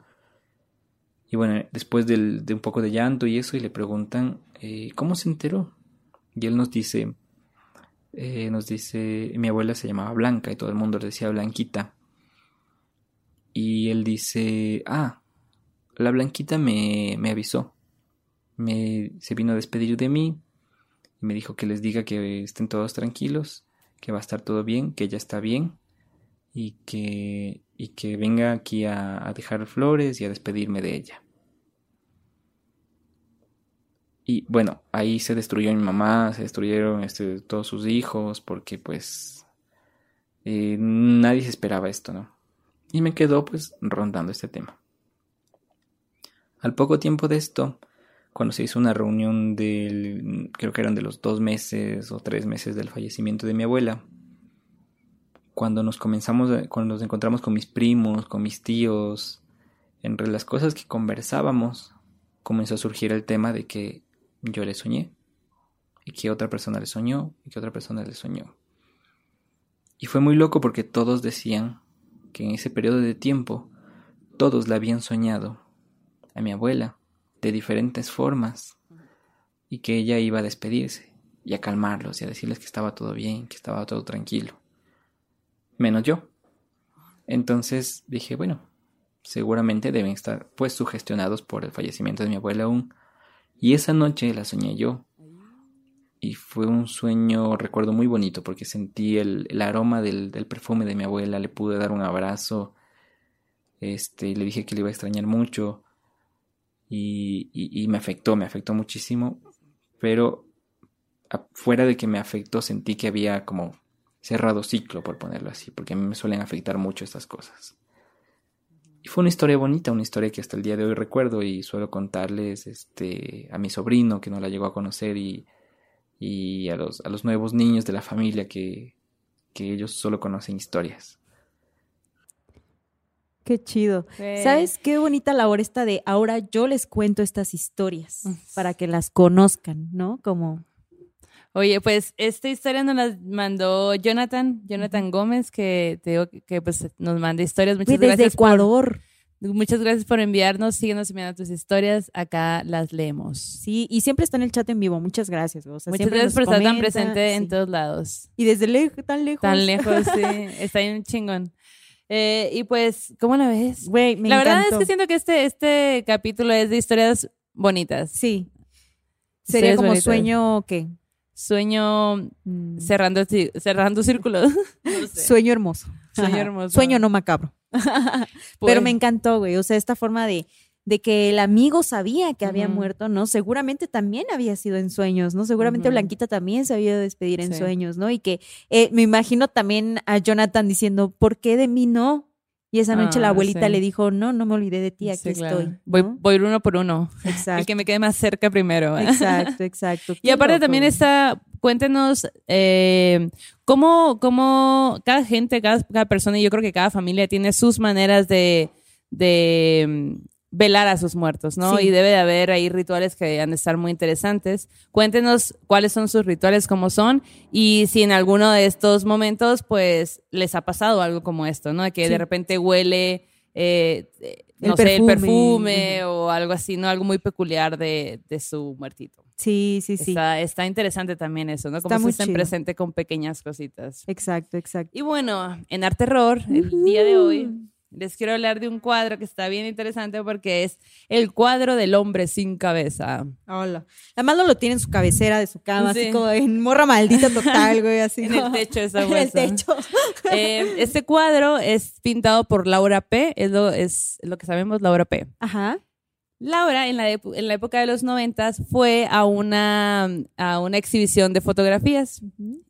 Y bueno, después del- de un poco de llanto y eso, y le preguntan, eh, ¿cómo se enteró? Y él nos dice, eh, nos dice, mi abuela se llamaba Blanca y todo el mundo le decía Blanquita. Y él dice, ah, la Blanquita me, me avisó. Me, se vino a despedir de mí y me dijo que les diga que estén todos tranquilos, que va a estar todo bien, que ella está bien y que, y que venga aquí a, a dejar flores y a despedirme de ella. Y bueno, ahí se destruyó mi mamá, se destruyeron este, todos sus hijos, porque pues eh, nadie se esperaba esto, ¿no? Y me quedó pues rondando este tema. Al poco tiempo de esto, cuando se hizo una reunión del, creo que eran de los dos meses o tres meses del fallecimiento de mi abuela, cuando nos comenzamos, cuando nos encontramos con mis primos, con mis tíos, entre las cosas que conversábamos, comenzó a surgir el tema de que yo le soñé, y que otra persona le soñó, y que otra persona le soñó. Y fue muy loco porque todos decían que en ese periodo de tiempo todos la habían soñado a mi abuela de diferentes formas y que ella iba a despedirse y a calmarlos y a decirles que estaba todo bien, que estaba todo tranquilo. Menos yo. Entonces dije, bueno, seguramente deben estar pues sugestionados por el fallecimiento de mi abuela aún. Y esa noche la soñé yo. Y fue un sueño, recuerdo muy bonito, porque sentí el, aroma del, del perfume de mi abuela, le pude dar un abrazo, este, le dije que le iba a extrañar mucho y, y- y me afectó, me afectó muchísimo, pero fuera de que me afectó sentí que había como cerrado ciclo, por ponerlo así, porque a mí me suelen afectar mucho estas cosas. Y fue una historia bonita, una historia que hasta el día de hoy recuerdo y suelo contarles este, a mi sobrino que no la llegó a conocer y, y a, los, a los nuevos niños de la familia que, que ellos solo conocen historias. Qué chido. Sí. ¿Sabes qué bonita labor esta de ahora yo les cuento estas historias para que las conozcan, ¿no? Como Oye, pues esta historia nos la mandó Jonathan, Jonathan Gómez, que te digo que, pues nos manda historias. Muchas desde gracias por- Ecuador. muchas gracias por enviarnos, síguenos enviando tus historias, acá las leemos. Sí, y siempre está en el chat en vivo. Muchas gracias. O sea, Muchas gracias por estar tan presente en todos lados. Y desde lejos, tan lejos. Tan lejos, sí, está bien chingón. Eh, y pues, ¿cómo la ves? Güey, me la verdad es que siento que este, este capítulo es de historias bonitas. Sí. Sería Historias como bonitas. sueño, ¿qué? Sueño Mm, cerrando, ci- cerrando círculos. No sé. Sueño hermoso. Sueño hermoso. Sueño no macabro. Pero Pues, me encantó, güey. O sea, esta forma de, de que el amigo sabía que había muerto, ¿no? Seguramente también había sido en sueños, ¿no? Seguramente. Blanquita también se había ido a despedir en Sí. sueños, ¿no? Y que eh, me imagino también a Jonathan diciendo, ¿por qué de mí no? Y esa noche la Ah, abuelita sí. le dijo, no, no me olvidé de ti, aquí sí, claro. estoy. Voy, ¿no? voy uno por uno. El Exacto. que me quede más cerca primero. Exacto, exacto. Y aparte loco, también está, cuéntenos eh, cómo, cómo cada gente, cada, cada persona, y yo creo que cada familia tiene sus maneras de, de velar a sus muertos, ¿no? Sí. Y debe de haber ahí rituales que han de estar muy interesantes. Cuéntenos cuáles son sus rituales, cómo son, y si en alguno de estos momentos, pues, les ha pasado algo como esto, ¿no? Que Sí. de repente huele... eh, eh, El no sé, el perfume. perfume o algo así, ¿no? Algo muy peculiar de, de su muertito. Sí, sí, sí. Está, está interesante también eso, ¿no? Está Como muy se chido. presente con pequeñas cositas. Exacto, exacto. Y bueno, en Arte Terror, el día de hoy, les quiero hablar de un cuadro que está bien interesante porque es el cuadro del hombre sin cabeza. Hola. Además lo, lo tiene en su cabecera de su cama, Sí. así como en morra maldita total, güey, así. En ¿no? el techo esa En el techo. Eh, este cuadro es pintado por Laura P. Es lo, es lo que sabemos, Laura P. Ajá. Laura, en la, en la época de los noventas, fue a una, a una exhibición de fotografías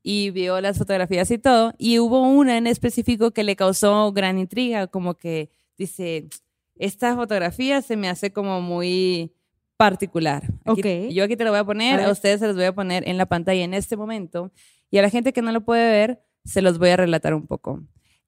y vio las fotografías y todo. Y hubo una en específico que le causó gran intriga, como que dice, esta fotografía se me hace como muy particular. Aquí- Ok. Yo aquí te lo voy a poner, A a, ustedes se los voy a poner en la pantalla en este momento. Y a la gente que no lo puede ver, se los voy a relatar un poco.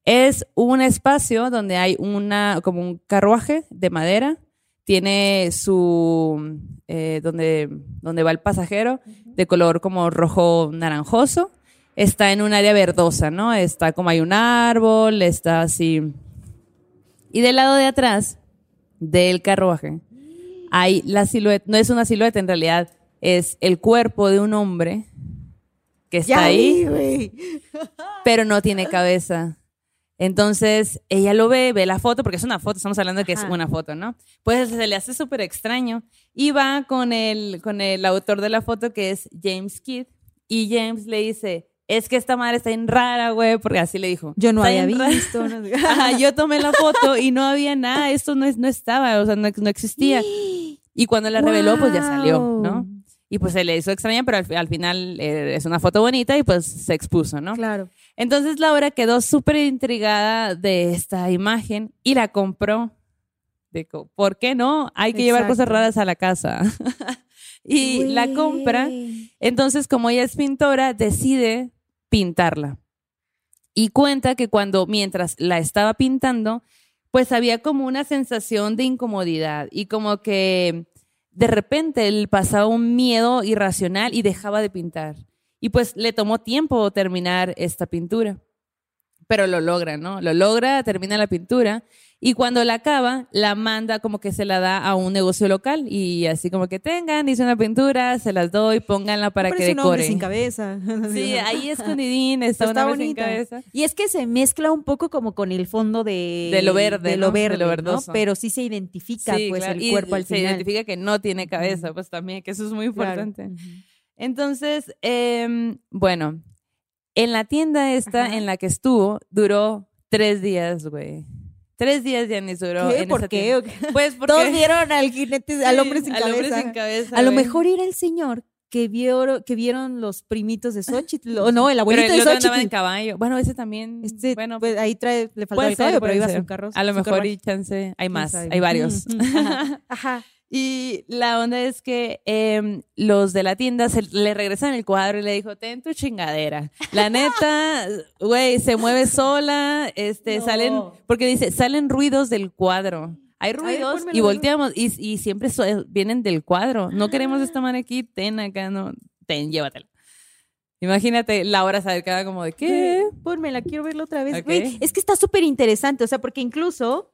Es un espacio donde hay una, como un carruaje de madera, tiene su, eh, donde, donde va el pasajero, de color como rojo naranjoso, está en un área verdosa, ¿no? Está como hay un árbol, está así. Y del lado de atrás del carruaje hay la silueta, no es una silueta en realidad, es el cuerpo de un hombre que está Ya ahí vi, pero no tiene cabeza. Entonces ella lo ve, ve la foto, porque es una foto, estamos hablando de que es Ajá. una foto, ¿no? Pues se le hace súper extraño. Y va con el, con el autor de la foto, que es James Kidd, y James le dice, es que esta madre está en rara, güey, porque así le dijo. Yo no "Está había bien rara". visto. no sé. Ajá, yo tomé la foto y no había nada, esto no, es, no estaba, o sea, no, no existía. Y cuando la reveló, pues ya salió, ¿no? Y pues se le hizo extraña, pero al, fi- al final eh, es una foto bonita y pues se expuso, ¿no? Claro. Entonces Laura quedó súper intrigada de esta imagen y la compró. Dijo, ¿por qué no? Hay que llevar cosas raras a la casa. y la compra. Entonces, como ella es pintora, decide pintarla. Y cuenta que cuando, mientras la estaba pintando, pues había como una sensación de incomodidad y como que de repente le pasaba un miedo irracional y dejaba de pintar. Y pues le tomó tiempo terminar esta pintura. Pero lo logra, ¿no? Lo logra, termina la pintura y cuando la acaba, la manda como que se la da a un negocio local y así como que tengan, hice una pintura, se las doy, pónganla para que Parece un hombre sin cabeza. Sí, ahí escondidín está, Está una sin cabeza. Y es que se mezcla un poco como con el fondo de, De lo verde, de lo ¿no? De verde, lo ¿no? Pero sí se identifica Sí, pues claro, el y cuerpo al se final. identifica que no tiene cabeza, pues también, que eso es muy Claro. importante. Entonces, em, bueno, en la tienda esta Ajá. en la que estuvo, duró tres días, güey. Tres días ya ni duró. ¿Qué? en ¿Por qué? tienda. Pues porque... Todos vieron al jinete, al hombre sin al cabeza. hombre sin cabeza, a lo mejor era el señor que vieron, que vieron los primitos de Xochitl, o no, el Pero abuelito el de otro andaba en Xochitl. caballo. Bueno, ese también. Este, bueno, pues ahí trae, le puede el caballo, pero iba ser. su carro. A lo mejor y chance. Hay más, hay varios. Mm, mm, ajá, ajá. Y la onda es que em, los de la tienda se, le regresan el cuadro y le dijo, ten tu chingadera. La neta, güey, se mueve sola, este, No. salen, porque dice, salen ruidos del cuadro. Hay ruidos y volteamos y, y siempre so- vienen del cuadro. No queremos esta man aquí, ten acá, no, ten, llévatela. Imagínate, Laura sabe cada como de qué. Güey, Pónmela, quiero verla otra vez. Es que está súper interesante, o sea, porque incluso,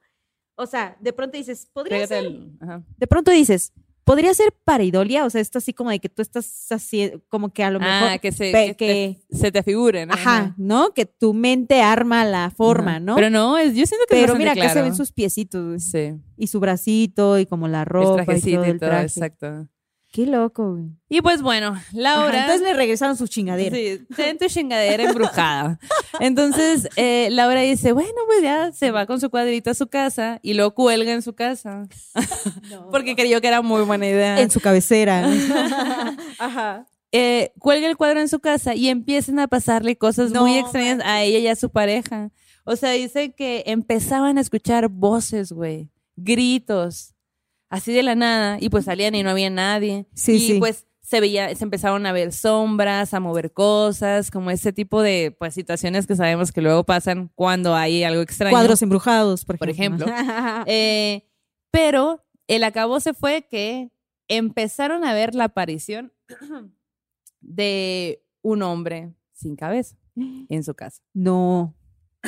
o sea, de pronto dices, podría Pégate ser, el- ajá. de pronto dices, podría ser pareidolia, o sea, esto así como de que tú estás así, como que a lo mejor, Ah, que se, pe- que te- se te figure, ¿no? ajá, ¿no? Que tu mente arma la forma, Ajá. ¿no? Pero no, es, yo siento que Pero mira, acá se claro. ven sus piecitos, Sí, y su bracito, y como la ropa, el trajecito y todo y el todo, traje. exacto. Qué loco, güey. Y pues bueno, Ajá, Laura. entonces le regresaron su chingadera. Sí, ten tu chingadera embrujada. Entonces, eh, Laura dice, bueno, pues ya se va con su cuadrito a su casa y lo cuelga en su casa. Porque creyó que era muy buena idea. En su cabecera. Ajá. Eh, cuelga el cuadro en su casa y empiezan a pasarle cosas muy extrañas a ella y a su pareja. O sea, dice que empezaban a escuchar voces, güey, gritos, así de la nada, y pues salían y no había nadie. Sí, y sí. pues se veía, se empezaron a ver sombras, a mover cosas, como ese tipo de pues situaciones que sabemos que luego pasan cuando hay algo extraño. Cuadros embrujados, por Por ejemplo. Eh, pero el acabó se fue que empezaron a ver la aparición de un hombre sin cabeza en su casa. no,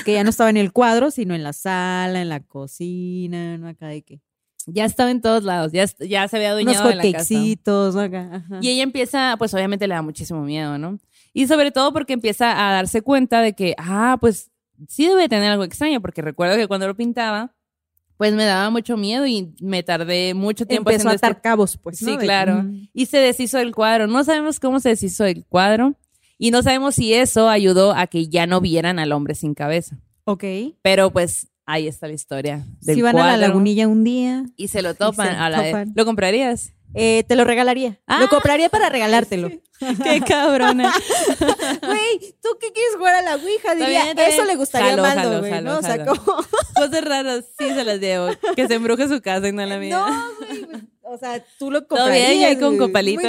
que ya no estaba en el cuadro, sino en la sala, en la cocina, ¿no? Acá de qué. Ya estaba en todos lados, ya, ya se había Unos adueñado de la casa. Acá. ajá. Y ella empieza, pues obviamente le da muchísimo miedo, ¿no? Y sobre todo porque empieza a darse cuenta de que, ah, pues sí debe tener algo extraño, porque recuerdo que cuando lo pintaba, pues me daba mucho miedo y me tardé mucho tiempo Empezó a este atar cabos, pues. Sí, claro. Mm. y se deshizo el cuadro. No sabemos cómo se deshizo el cuadro y no sabemos si eso ayudó a que ya no vieran al hombre sin cabeza. Ok. Pero pues ahí está la historia del Si van a la lagunilla un día, y se lo topan, se a la- topan. ¿lo comprarías? eh, te lo regalaría. Ah. lo compraría para regalártelo. Qué cabrona. Güey, ¿tú qué quieres jugar a la Ouija? Diría, está eso le gustaría Jalo, a Mando, jalo, güey, jalo, ¿no? O sea, jalo. como... Cosas raras, sí se las llevo. Que se embruje su casa y no la mía. No, güey, pues, o sea, tú lo Todo comprarías. bien, y ahí con copalito.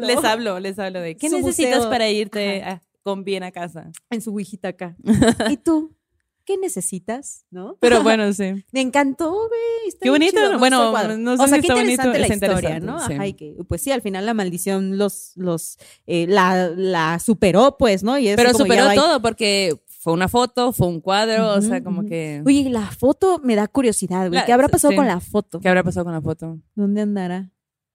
Les hablo, les hablo de ¿qué Su necesitas museo. para irte a- con bien a casa? En su Ouijita acá. ¿Y tú? ¿Qué necesitas? ¿No? Pero bueno, sí. Me encantó, güey. Qué bonito, chido, bueno, no sé o sea, si qué está bonito, la está historia, interesante, ¿no? sí. Ajá, y que, pues sí, al final la maldición los, los, eh, la, la superó, pues, ¿no? Y es Pero como superó todo porque fue una foto, fue un cuadro, o sea, como que... Oye, la foto me da curiosidad, güey. ¿Qué habrá pasado sí. con la foto? ¿Qué habrá pasado con la foto? ¿Dónde andará?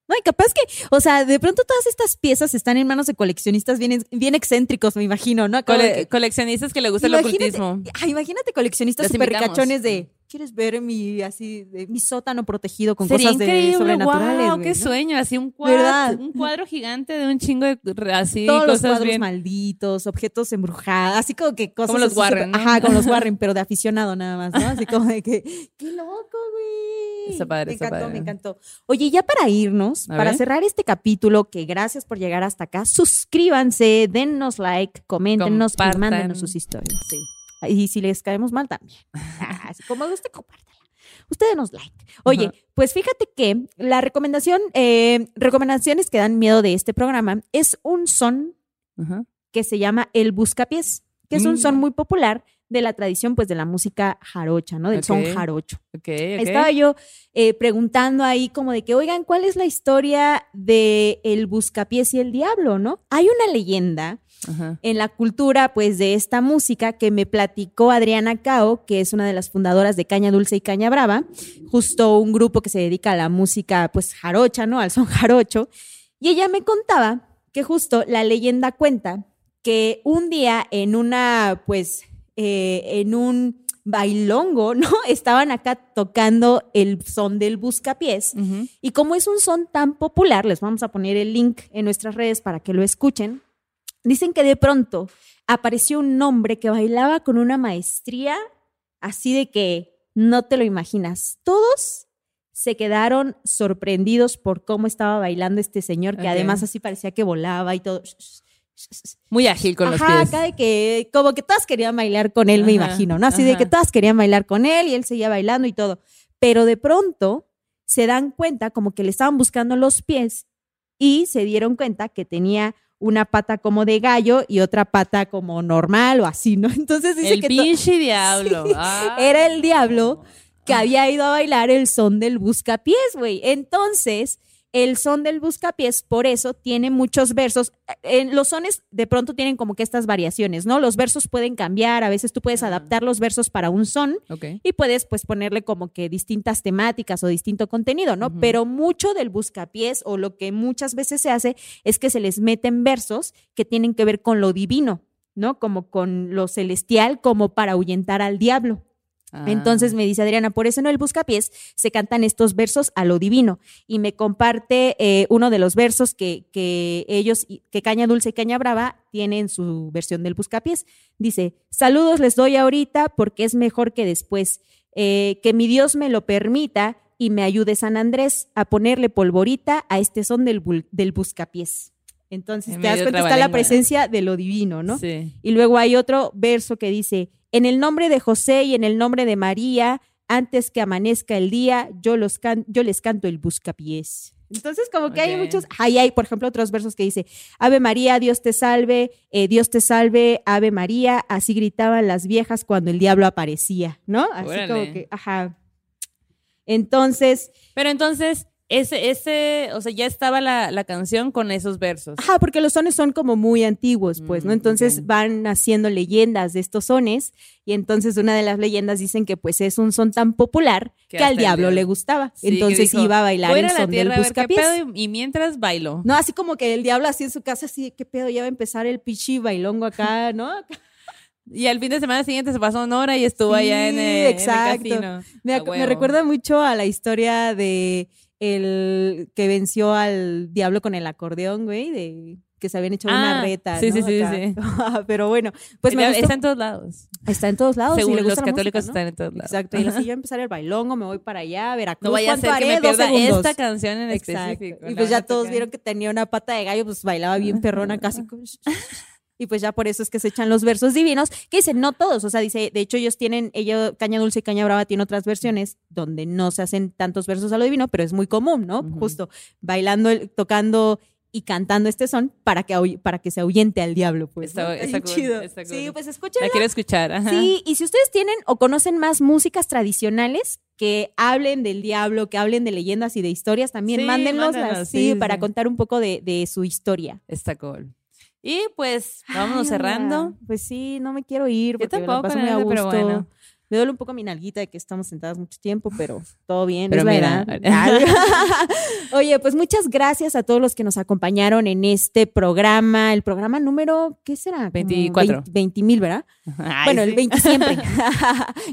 No, y capaz que, o sea, de pronto todas estas piezas están en manos de coleccionistas bien, bien excéntricos, me imagino, ¿no? Como Cole- que- coleccionistas que le gusta el ocultismo. Ay, imagínate coleccionistas super ricachones de ¿quieres ver mi así de mi sótano protegido con Sería cosas de sobrenaturales? wow, qué ¿no? sueño, así un cuadro, ¿Verdad? un cuadro gigante de un chingo de así Todos los cuadros bien. malditos, objetos embrujados, así como que cosas Como los Warren, ¿no? Ajá, como los Warren, pero de aficionado nada más, ¿no? Así como de que qué loco, güey. Está padre, me está encantó, padre. me encantó. Oye, ya para irnos, A para ver. cerrar este capítulo, que gracias por llegar hasta acá, suscríbanse, dennos like, coméntenos y Compartan. mándenos sus historias. Sí. Y si les caemos mal también. Así como guste, compártela. Ustedes nos like. Oye, Ajá. pues fíjate que la recomendación, eh, recomendaciones que dan miedo de este programa es un son Ajá. que se llama el buscapiés, que es un Mm. son muy popular de la tradición pues de la música jarocha, ¿no? Del son jarocho. Ok, ok. Estaba yo eh, preguntando ahí como de que, oigan, ¿cuál es la historia de el buscapiés y el diablo, no? Hay una leyenda Ajá. en la cultura pues de esta música que me platicó Adriana Cao, que es una de las fundadoras de Caña Dulce y Caña Brava, justo un grupo que se dedica a la música pues jarocha, ¿no? Al son jarocho. Y ella me contaba que justo la leyenda cuenta que un día en una pues eh, en un bailongo, ¿no? Estaban acá tocando el son del buscapiés. Ujú. Y como es un son tan popular, les vamos a poner el link en nuestras redes para que lo escuchen. Dicen que de pronto apareció un hombre que bailaba con una maestría así de que no te lo imaginas. Todos se quedaron sorprendidos por cómo estaba bailando este señor, que además así parecía que volaba y todo. Muy ágil con los Ajá, pies. acá de que como que todas querían bailar con él, me Ajá, imagino, ¿no? Así de que todas querían bailar con él y él seguía bailando y todo. Pero de pronto se dan cuenta como que le estaban buscando los pies y se dieron cuenta que tenía una pata como de gallo y otra pata como normal o así, ¿no? Entonces dice El que pinche diablo. Sí, Ah. era el diablo que había ido a bailar el son del buscapiés, güey. Entonces, el son del buscapiés, por eso tiene muchos versos. En los sones de pronto tienen como que estas variaciones, ¿no? Los versos pueden cambiar, a veces tú puedes Ah. adaptar los versos para un son y puedes pues ponerle como que distintas temáticas o distinto contenido, ¿no? Pero mucho del buscapiés o lo que muchas veces se hace es que se les meten versos que tienen que ver con lo divino, ¿no? Como con lo celestial, como para ahuyentar al diablo. Ah. Entonces me dice Adriana, por eso en el Buscapiés se cantan estos versos a lo divino. Y me comparte eh, uno de los versos que, que ellos, que Caña Dulce y Caña Brava tienen en su versión del Buscapiés. Dice, saludos les doy ahorita porque es mejor que después. Eh, que mi Dios me lo permita y me ayude San Andrés a ponerle polvorita a este son del, del Buscapiés. Entonces En te das cuenta, está la presencia de lo divino, ¿no? Sí. Y luego hay otro verso que dice, en el nombre de José y en el nombre de María, antes que amanezca el día, yo, los can- yo les canto el buscapiés. Entonces, como que hay muchos, ahí hay, por ejemplo, otros versos que dice, Ave María, Dios te salve, eh, Dios te salve, Ave María, así gritaban las viejas cuando el diablo aparecía, ¿no? Así Órale. como que, ajá. Entonces, Pero entonces, ese, ese, o sea, ya estaba la, la canción con esos versos. Ajá, porque los sones son como muy antiguos, pues, ¿no? Mm, Entonces van haciendo leyendas de estos sones y entonces una de las leyendas dicen que pues es un son tan popular Que que, al diablo le gustaba. Sí, entonces dijo, iba a bailar el son del buscapiés. pedo y, y mientras bailo. No, así como que el diablo así en su casa, así, ¿qué pedo? Ya va a empezar el pichi bailongo acá, ¿no? Y al fin de semana siguiente se pasó una hora y estuvo Sí, allá en el, en el exacto. casino. Me, recuerda mucho a la historia de el que venció al diablo con el acordeón, güey, de que se habían hecho una Ah, reta. sí, ¿no? sí, sí, sí. Pero bueno, pues me gustó. Está en todos lados. Está en todos lados. y Según le los gusta católicos música, ¿no? están en todos lados. Exacto. Y así yo a empezar el bailongo, me voy para allá, Veracruz. No vaya a ¿cuánto ser que me pierda esta canción en Exacto. específico. Y pues ya todos vieron que tenía una pata de gallo, pues bailaba bien perrona casi. como- Y pues ya por eso es que se echan los versos divinos, que dicen, no todos, o sea, dice, de hecho ellos tienen, ellos, Caña Dulce y Caña Brava tienen otras versiones donde no se hacen tantos versos a lo divino, pero es muy común, ¿no? Justo bailando, tocando y cantando este son para que, para que se ahuyente al diablo, pues. Está- ¿no? está bien cool, chido. Sí, pues escúchenla. La quiero escuchar. ajá. Sí, y si ustedes tienen o conocen más músicas tradicionales que hablen del diablo, que hablen de leyendas y de historias, también Sí, mándenlos mándanos, así sí, sí, para contar un poco de, de su historia. Está cool. Y pues, vámonos Ay, cerrando. Pues sí, no me quiero ir Yo porque me la tampoco, paso la muy a pero bueno. Me duele un poco mi nalguita de que estamos sentadas mucho tiempo, pero todo bien, Pero es mira. Oye, pues muchas gracias a todos los que nos acompañaron en este programa, el programa número, ¿qué será? Como 24. 20 mil, ¿verdad? Ay, bueno, sí. el 20 siempre.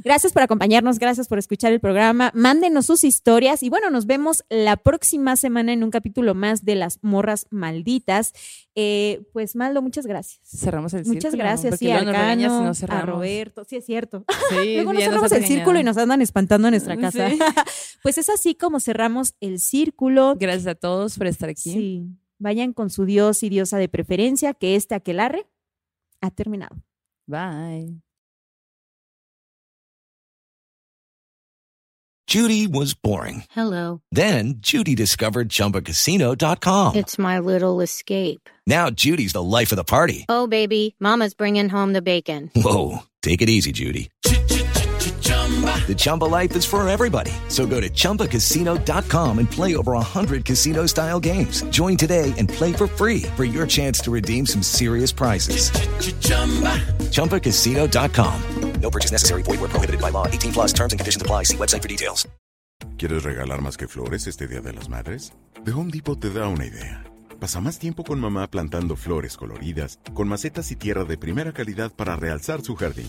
gracias por acompañarnos, gracias por escuchar el programa. Mándenos sus historias y bueno, nos vemos la próxima semana en un capítulo más de Las Morras Malditas. Eh, pues Maldo, muchas gracias. Cerramos el Muchas círculo, gracias, sí, a regañas no a. Roberto, sí es cierto. Sí, Luego nos cerramos el círculo y nos andan espantando en nuestra casa. Sí. pues es así como cerramos el círculo. Gracias a todos por estar aquí. Sí, vayan con su dios y diosa de preferencia, que este aquelarre ha terminado. Bye. Judy was boring. Hello. Then Judy discovered ChumbaCasino.com. It's my little escape. Now Judy's the life of the party. Oh, baby, Mama's bringing home the bacon. Whoa, take it easy, Judy. The Chumba life is for everybody. So go to ChumbaCasino.com and play over 100 casino-style games. Join today and play for free for your chance to redeem some serious prizes. ChumbaCasino.com. No purchase necessary. Void where prohibited by law. 18 plus terms and conditions apply. See website for details. ¿Quieres regalar más que flores este Día de las Madres? The Home Depot te da una idea. Pasa más tiempo con mamá plantando flores coloridas, con macetas y tierra de primera calidad para realzar su jardín.